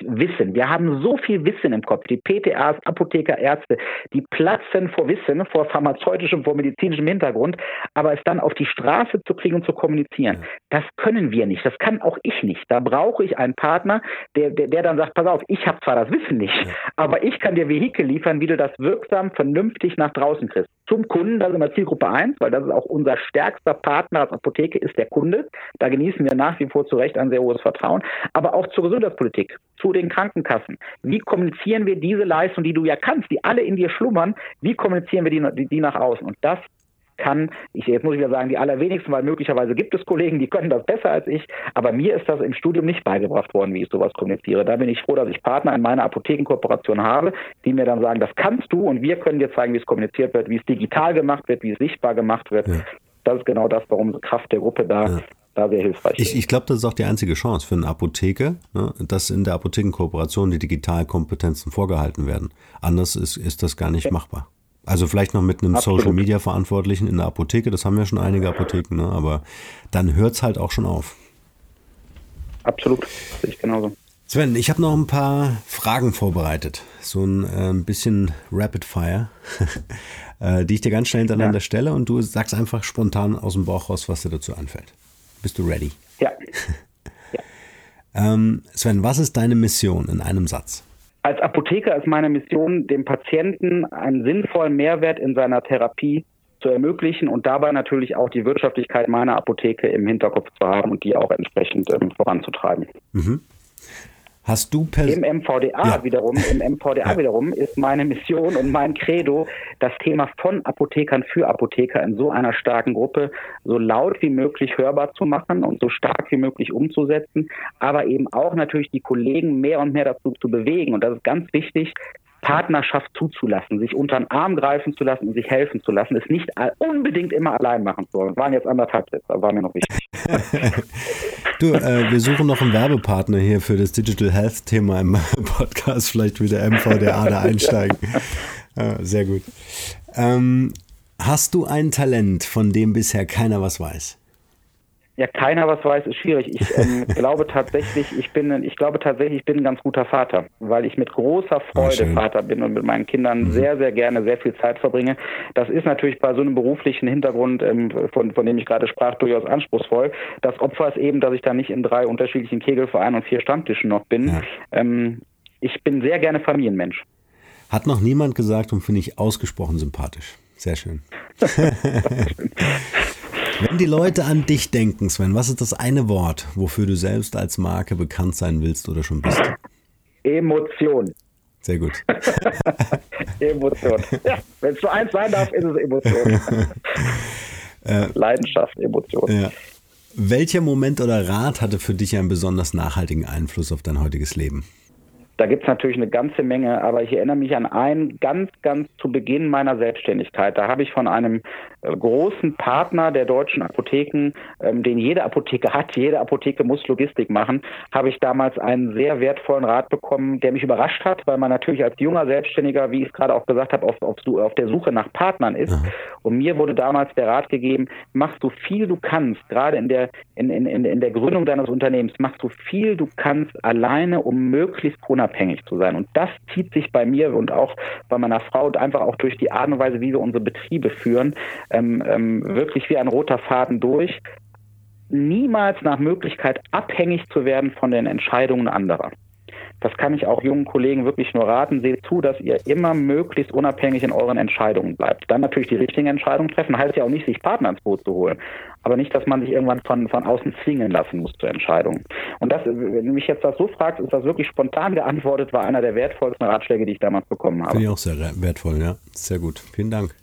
Wissen. Wir haben so viel Wissen im Kopf. Die PTAs, Apotheker, Ärzte, die platzen vor Wissen, vor pharmazeutischem, vor medizinischem Hintergrund, aber es dann auf die Straße zu kriegen und zu kommunizieren, ja. das können wir nicht. Das kann auch ich nicht. Da brauche ich einen Partner, der, der, der dann sagt, pass auf, ich habe zwar das Wissen nicht, ja. aber ich kann dir Vehikel liefern, wie du das wirksam, vernünftig nach draußen kriegst. Zum Kunden, das ist immer Zielgruppe 1, weil das ist auch unser stärkster Partner als Apotheke, ist der Kunde. Da genießen wir nach wie vor zu Recht ein sehr hohes Vertrauen, aber auch zur Gesundheitspolitik zu den Krankenkassen. Wie kommunizieren wir diese Leistung, die du ja kannst, die alle in dir schlummern, wie kommunizieren wir die, die nach außen? Und das kann, ich jetzt muss ich wieder sagen, die allerwenigsten, weil möglicherweise gibt es Kollegen, die können das besser als ich, aber mir ist das im Studium nicht beigebracht worden, wie ich sowas kommuniziere. Da bin ich froh, dass ich Partner in meiner Apothekenkooperation habe, die mir dann sagen, das kannst du und wir können dir zeigen, wie es kommuniziert wird, wie es digital gemacht wird, wie es sichtbar gemacht wird. Ja. Das ist genau das, warum Kraft der Gruppe da ja da sehr hilfreich Ich, ich glaube, das ist auch die einzige Chance für eine Apotheke, ne, dass in der Apothekenkooperation die Digitalkompetenzen vorgehalten werden. Anders ist, ist das gar nicht ja. machbar. Also vielleicht noch mit einem Absolut. Social Media Verantwortlichen in der Apotheke, das haben ja schon einige Apotheken, ne, aber dann hört es halt auch schon auf. Absolut, sehe ich genauso. Sven, ich habe noch ein paar Fragen vorbereitet. So ein äh, bisschen Rapid Fire, äh, die ich dir ganz schnell hintereinander ja. stelle und du sagst einfach spontan aus dem Bauch raus, was dir dazu einfällt. Bist du ready? Ja. ja. ähm, Sven, was ist deine Mission in einem Satz? Als Apotheker ist meine Mission, dem Patienten einen sinnvollen Mehrwert in seiner Therapie zu ermöglichen und dabei natürlich auch die Wirtschaftlichkeit meiner Apotheke im Hinterkopf zu haben und die auch entsprechend ähm, voranzutreiben. Mhm. Hast du Im MVDA ja. wiederum, im MVDA ja. wiederum ist meine Mission und mein Credo, das Thema von Apothekern für Apotheker in so einer starken Gruppe so laut wie möglich hörbar zu machen und so stark wie möglich umzusetzen, aber eben auch natürlich die Kollegen mehr und mehr dazu zu bewegen. Und das ist ganz wichtig, Partnerschaft zuzulassen, sich unter den Arm greifen zu lassen und sich helfen zu lassen, ist nicht unbedingt immer allein machen zu wollen. Waren jetzt anderthalb Sätze, aber war mir noch wichtig. du, äh, wir suchen noch einen Werbepartner hier für das Digital Health Thema im Podcast. Vielleicht wieder MVDA da einsteigen. Ja, sehr gut. Ähm, hast du ein Talent, von dem bisher keiner was weiß? Ja, keiner was weiß, ist schwierig. Ich ähm, glaube tatsächlich, ich bin, ich glaube tatsächlich, ich bin ein ganz guter Vater, weil ich mit großer Freude oh, Vater bin und mit meinen Kindern mhm. sehr, sehr gerne sehr viel Zeit verbringe. Das ist natürlich bei so einem beruflichen Hintergrund, ähm, von, von dem ich gerade sprach, durchaus anspruchsvoll. Das Opfer ist eben, dass ich da nicht in drei unterschiedlichen Kegelvereinen und vier Stammtischen noch bin. Ja. Ähm, ich bin sehr gerne Familienmensch. Hat noch niemand gesagt und finde ich ausgesprochen sympathisch. Sehr schön. Wenn die Leute an dich denken, Sven, was ist das eine Wort, wofür du selbst als Marke bekannt sein willst oder schon bist? Emotion. Sehr gut. Emotion. Ja, wenn es nur eins sein darf, ist es Emotion. Äh, Leidenschaft, Emotion. Ja. Welcher Moment oder Rat hatte für dich einen besonders nachhaltigen Einfluss auf dein heutiges Leben? Da gibt es natürlich eine ganze Menge, aber ich erinnere mich an einen ganz, ganz zu Beginn meiner Selbstständigkeit. Da habe ich von einem äh, großen Partner der deutschen Apotheken, ähm, den jede Apotheke hat, jede Apotheke muss Logistik machen, habe ich damals einen sehr wertvollen Rat bekommen, der mich überrascht hat, weil man natürlich als junger Selbstständiger, wie ich es gerade auch gesagt habe, auf, auf, auf der Suche nach Partnern ist. Und mir wurde damals der Rat gegeben, mach so viel du kannst, gerade in der, in, in, in der Gründung deines Unternehmens, mach so viel du kannst alleine, um möglichst unabhängig zu sein. Und das zieht sich bei mir und auch bei meiner Frau und einfach auch durch die Art und Weise, wie wir unsere Betriebe führen, ähm, ähm, wirklich wie ein roter Faden durch. Niemals nach Möglichkeit abhängig zu werden von den Entscheidungen anderer. Das kann ich auch jungen Kollegen wirklich nur raten. Seht zu, dass ihr immer möglichst unabhängig in euren Entscheidungen bleibt. Dann natürlich die richtigen Entscheidungen treffen. Heißt ja auch nicht, sich Partner ins Boot zu holen. Aber nicht, dass man sich irgendwann von, von außen zwingen lassen muss zur Entscheidung. Und das, wenn du mich jetzt das so fragst, ist das wirklich spontan geantwortet, war einer der wertvollsten Ratschläge, die ich damals bekommen habe. Finde ich auch sehr wertvoll, ja. Sehr gut. Vielen Dank.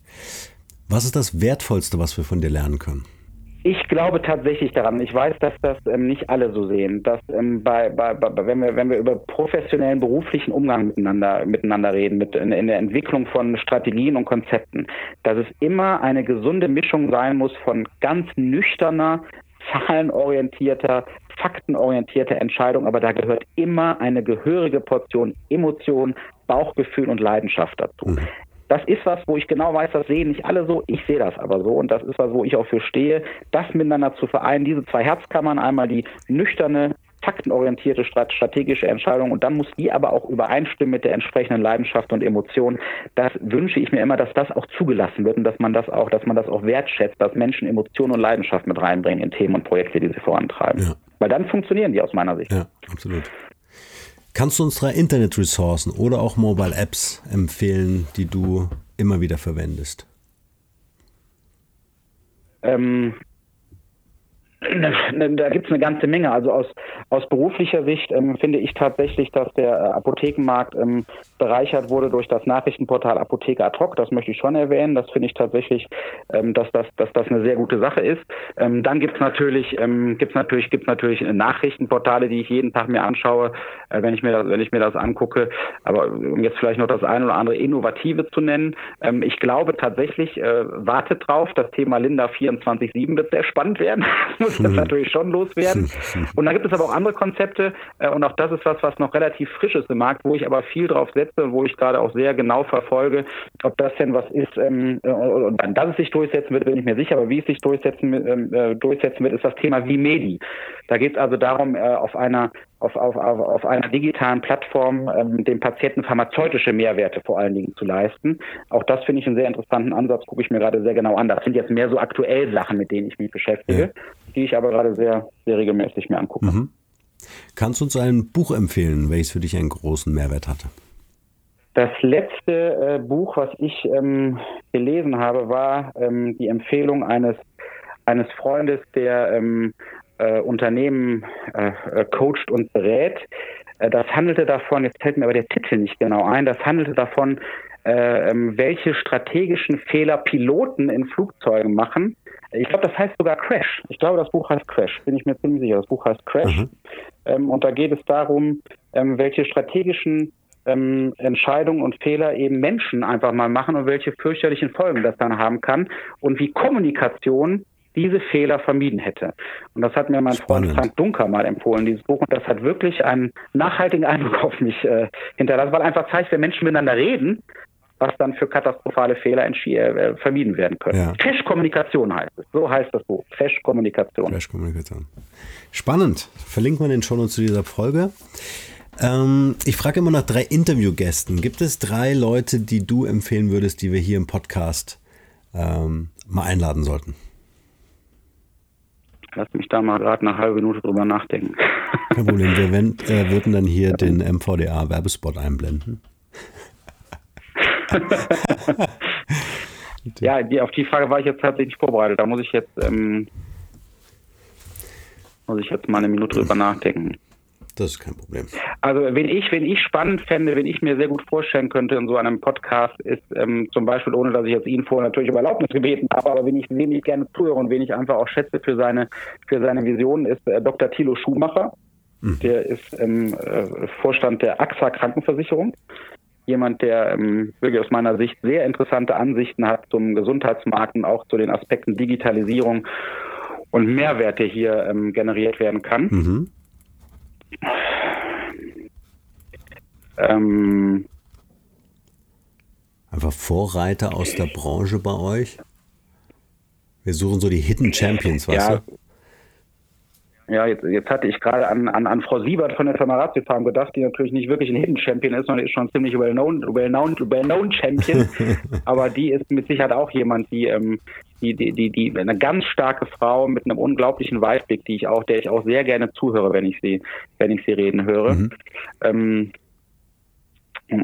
Was ist das Wertvollste, was wir von dir lernen können? Ich glaube tatsächlich daran. Ich weiß, dass das ähm, nicht alle so sehen. Dass ähm, bei, bei, bei, wenn wir wenn wir über professionellen beruflichen Umgang miteinander miteinander reden, mit in, in der Entwicklung von Strategien und Konzepten, dass es immer eine gesunde Mischung sein muss von ganz nüchterner, zahlenorientierter, faktenorientierter Entscheidung, aber da gehört immer eine gehörige Portion Emotion, Bauchgefühl und Leidenschaft dazu. Mhm. Das ist was, wo ich genau weiß, das sehen nicht alle so, ich sehe das aber so und das ist was, wo ich auch für stehe, das miteinander zu vereinen, diese zwei Herzkammern, einmal die nüchterne faktenorientierte strategische Entscheidung und dann muss die aber auch übereinstimmen mit der entsprechenden Leidenschaft und Emotion. Das wünsche ich mir immer, dass das auch zugelassen wird und dass man das auch, dass man das auch wertschätzt, dass Menschen Emotion und Leidenschaft mit reinbringen in Themen und Projekte, die sie vorantreiben. Ja. Weil dann funktionieren die aus meiner Sicht. Ja, absolut. Kannst du uns drei Internetressourcen oder auch Mobile Apps empfehlen, die du immer wieder verwendest? Ähm, da gibt es eine ganze Menge. Also aus, aus beruflicher Sicht ähm, finde ich tatsächlich, dass der äh, Apothekenmarkt ähm, bereichert wurde durch das Nachrichtenportal Apotheke ad hoc. Das möchte ich schon erwähnen. Das finde ich tatsächlich, ähm, dass, das, dass das eine sehr gute Sache ist. Ähm, dann gibt es natürlich, ähm, gibt's natürlich, gibt's natürlich Nachrichtenportale, die ich jeden Tag mir anschaue, äh, wenn ich mir das, wenn ich mir das angucke. Aber um jetzt vielleicht noch das eine oder andere Innovative zu nennen, ähm, ich glaube tatsächlich, äh, wartet drauf. Das Thema Linda 24/7 wird sehr spannend werden. muss das natürlich schon loswerden. Und dann gibt es aber auch andere Konzepte äh, und auch das ist was, was noch relativ frisch ist im Markt, wo ich aber viel drauf setze und wo ich gerade auch sehr genau verfolge, ob das denn was ist ähm, äh, und dann, dass es sich durchsetzen wird, bin ich mir sicher, aber wie es sich durchsetzen, ähm, äh, durchsetzen wird, ist das Thema Vimedi. Da geht es also darum, auf einer auf, auf, auf, auf einer digitalen Plattform ähm, dem Patienten pharmazeutische Mehrwerte vor allen Dingen zu leisten. Auch das finde ich einen sehr interessanten Ansatz, gucke ich mir gerade sehr genau an. Das sind jetzt mehr so aktuell Sachen, mit denen ich mich beschäftige, ja. Die ich aber gerade sehr, sehr regelmäßig mir angucke. Mhm. Kannst du uns ein Buch empfehlen, welches für dich einen großen Mehrwert hatte? Das letzte äh, Buch, was ich ähm, gelesen habe, war ähm, die Empfehlung eines eines Freundes, der ähm, äh, Unternehmen äh, äh, coacht und berät. Äh, das handelte davon, jetzt fällt mir aber der Titel nicht genau ein, das handelte davon, äh, ähm, welche strategischen Fehler Piloten in Flugzeugen machen. Ich glaube, das heißt sogar Crash. Ich glaube, das Buch heißt Crash, bin ich mir ziemlich sicher. Das Buch heißt Crash. Mhm. Ähm, und da geht es darum, ähm, welche strategischen ähm, Entscheidungen und Fehler eben Menschen einfach mal machen und welche fürchterlichen Folgen das dann haben kann und wie Kommunikation diese Fehler vermieden hätte. Und das hat mir mein Spannend. Freund Frank Dunker mal empfohlen, dieses Buch. Und das hat wirklich einen nachhaltigen Eindruck auf mich äh, hinterlassen, weil einfach zeigt, wenn Menschen miteinander reden, was dann für katastrophale Fehler äh, vermieden werden können. Ja. Cash-Kommunikation heißt es. So heißt das Buch. Cash-Kommunikation. Cash-Kommunikation. Spannend. Verlinken wir den schon zu dieser Folge. Ähm, ich frage immer nach drei Interviewgästen. Gibt es drei Leute, die du empfehlen würdest, die wir hier im Podcast ähm, mal einladen sollten? Lass mich da mal gerade eine halbe Minute drüber nachdenken. Kein Problem, wir werden, äh, würden dann hier den MVDA-Werbespot einblenden. ja, die, auf die Frage war ich jetzt tatsächlich vorbereitet. Da muss ich jetzt, ähm, muss ich jetzt mal eine Minute drüber nachdenken. Das ist kein Problem. Also wenn ich, wenn ich spannend fände, wenn ich mir sehr gut vorstellen könnte in so einem Podcast, ist ähm, zum Beispiel, ohne dass ich jetzt ihn vorher natürlich um Erlaubnis gebeten habe, aber wenn ich, wen ich gerne zuhöre und wen ich einfach auch schätze für seine, für seine Vision, ist äh, Dr. Thilo Schumacher. Mhm. Der ist ähm, äh, Vorstand der AXA Krankenversicherung. Jemand, der ähm, wirklich aus meiner Sicht sehr interessante Ansichten hat zum Gesundheitsmarkt und auch zu den Aspekten Digitalisierung und Mehrwerte hier ähm, generiert werden kann. Mhm. Ähm, Einfach Vorreiter aus der Branche bei euch? Wir suchen so die Hidden Champions, weißt ja, du? Ja, jetzt, jetzt hatte ich gerade an, an, an Frau Siebert von der Farmarazzi Farm gedacht, die natürlich nicht wirklich ein Hidden Champion ist, sondern ist schon ziemlich well-known well known, well known Champion. Aber die ist mit Sicherheit auch jemand, die, ähm, die, die, die, die, eine ganz starke Frau mit einem unglaublichen Weitblick, die ich auch, der ich auch sehr gerne zuhöre, wenn ich sie, wenn ich sie reden höre. Mhm. Ähm,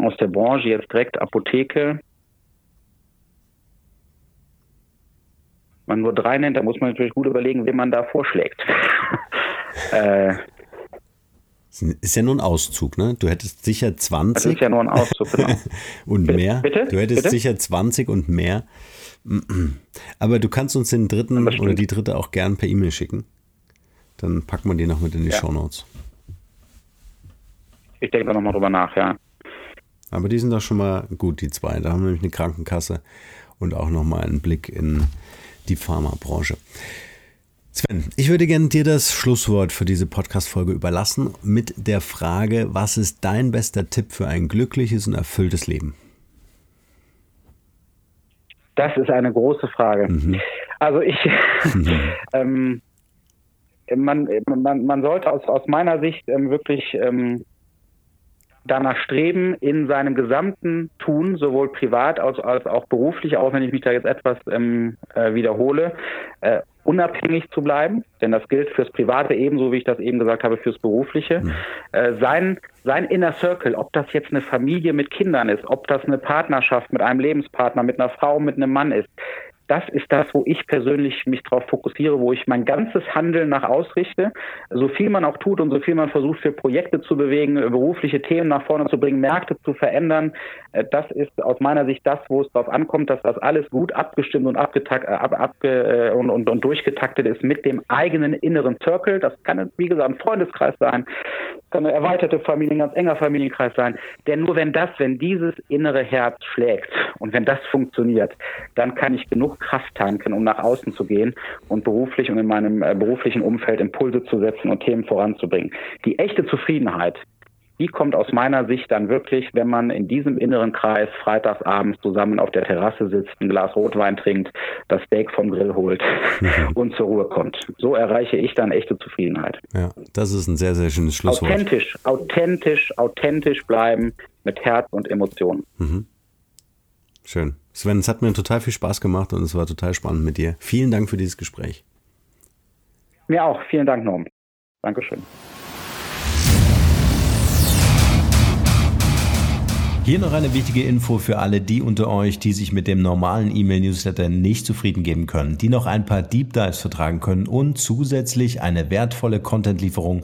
aus der Branche jetzt direkt Apotheke. Man nur drei nennt, da muss man natürlich gut überlegen, wen man da vorschlägt. äh, ist ja nur ein Auszug, ne? Du hättest sicher 20. Das ist ja nur ein Auszug, genau. und mehr. Bitte? Du hättest Bitte? sicher 20 und mehr. Aber du kannst uns den dritten oder die dritte auch gern per E-Mail schicken. Dann packen wir die noch mit in die ja. Show Notes. Ich denke da nochmal drüber nach, ja. Aber die sind doch schon mal gut, die zwei. Da haben wir nämlich eine Krankenkasse und auch nochmal einen Blick in die Pharmabranche. Sven, ich würde gerne dir das Schlusswort für diese Podcast-Folge überlassen mit der Frage, was ist dein bester Tipp für ein glückliches und erfülltes Leben? Das ist eine große Frage. Mhm. Also ich, ähm, man, man, man sollte aus, aus meiner Sicht ähm, wirklich ähm, danach streben, in seinem gesamten Tun, sowohl privat als, als auch beruflich, auch wenn ich mich da jetzt etwas ähm, äh, wiederhole, äh, unabhängig zu bleiben, denn das gilt fürs Private ebenso, wie ich das eben gesagt habe, fürs Berufliche. Mhm. Äh, sein, sein Inner Circle, ob das jetzt eine Familie mit Kindern ist, ob das eine Partnerschaft mit einem Lebenspartner, mit einer Frau, mit einem Mann ist, das ist das, wo ich persönlich mich darauf fokussiere, wo ich mein ganzes Handeln nach ausrichte. So viel man auch tut und so viel man versucht, für Projekte zu bewegen, berufliche Themen nach vorne zu bringen, Märkte zu verändern, äh, das ist aus meiner Sicht das, wo es darauf ankommt, dass das alles gut abgestimmt und, abgetakt, äh, ab, ab, äh, und, und, und durchgetaktet ist mit dem eigenen inneren Circle. Das kann, wie gesagt, ein Freundeskreis sein, kann eine erweiterte Familie, ein ganz enger Familienkreis sein. Denn nur wenn das, wenn dieses innere Herz schlägt und wenn das funktioniert, dann kann ich genug Kraft tanken, um nach außen zu gehen und beruflich und in meinem äh, beruflichen Umfeld Impulse zu setzen und Themen voranzubringen. Die echte Zufriedenheit, die kommt aus meiner Sicht dann wirklich, wenn man in diesem inneren Kreis freitagsabends zusammen auf der Terrasse sitzt, ein Glas Rotwein trinkt, das Steak vom Grill holt und zur Ruhe kommt. So erreiche ich dann echte Zufriedenheit. Ja, das ist ein sehr, sehr schönes Schlusswort. Authentisch, authentisch, authentisch bleiben mit Herz und Emotionen. Mhm. Schön. Sven, es hat mir total viel Spaß gemacht und es war total spannend mit dir. Vielen Dank für dieses Gespräch. Mir auch. Vielen Dank, Norm. Dankeschön. Hier noch eine wichtige Info für alle die unter euch, die sich mit dem normalen E-Mail-Newsletter nicht zufrieden geben können, die noch ein paar Deep Dives vertragen können und zusätzlich eine wertvolle Content-Lieferung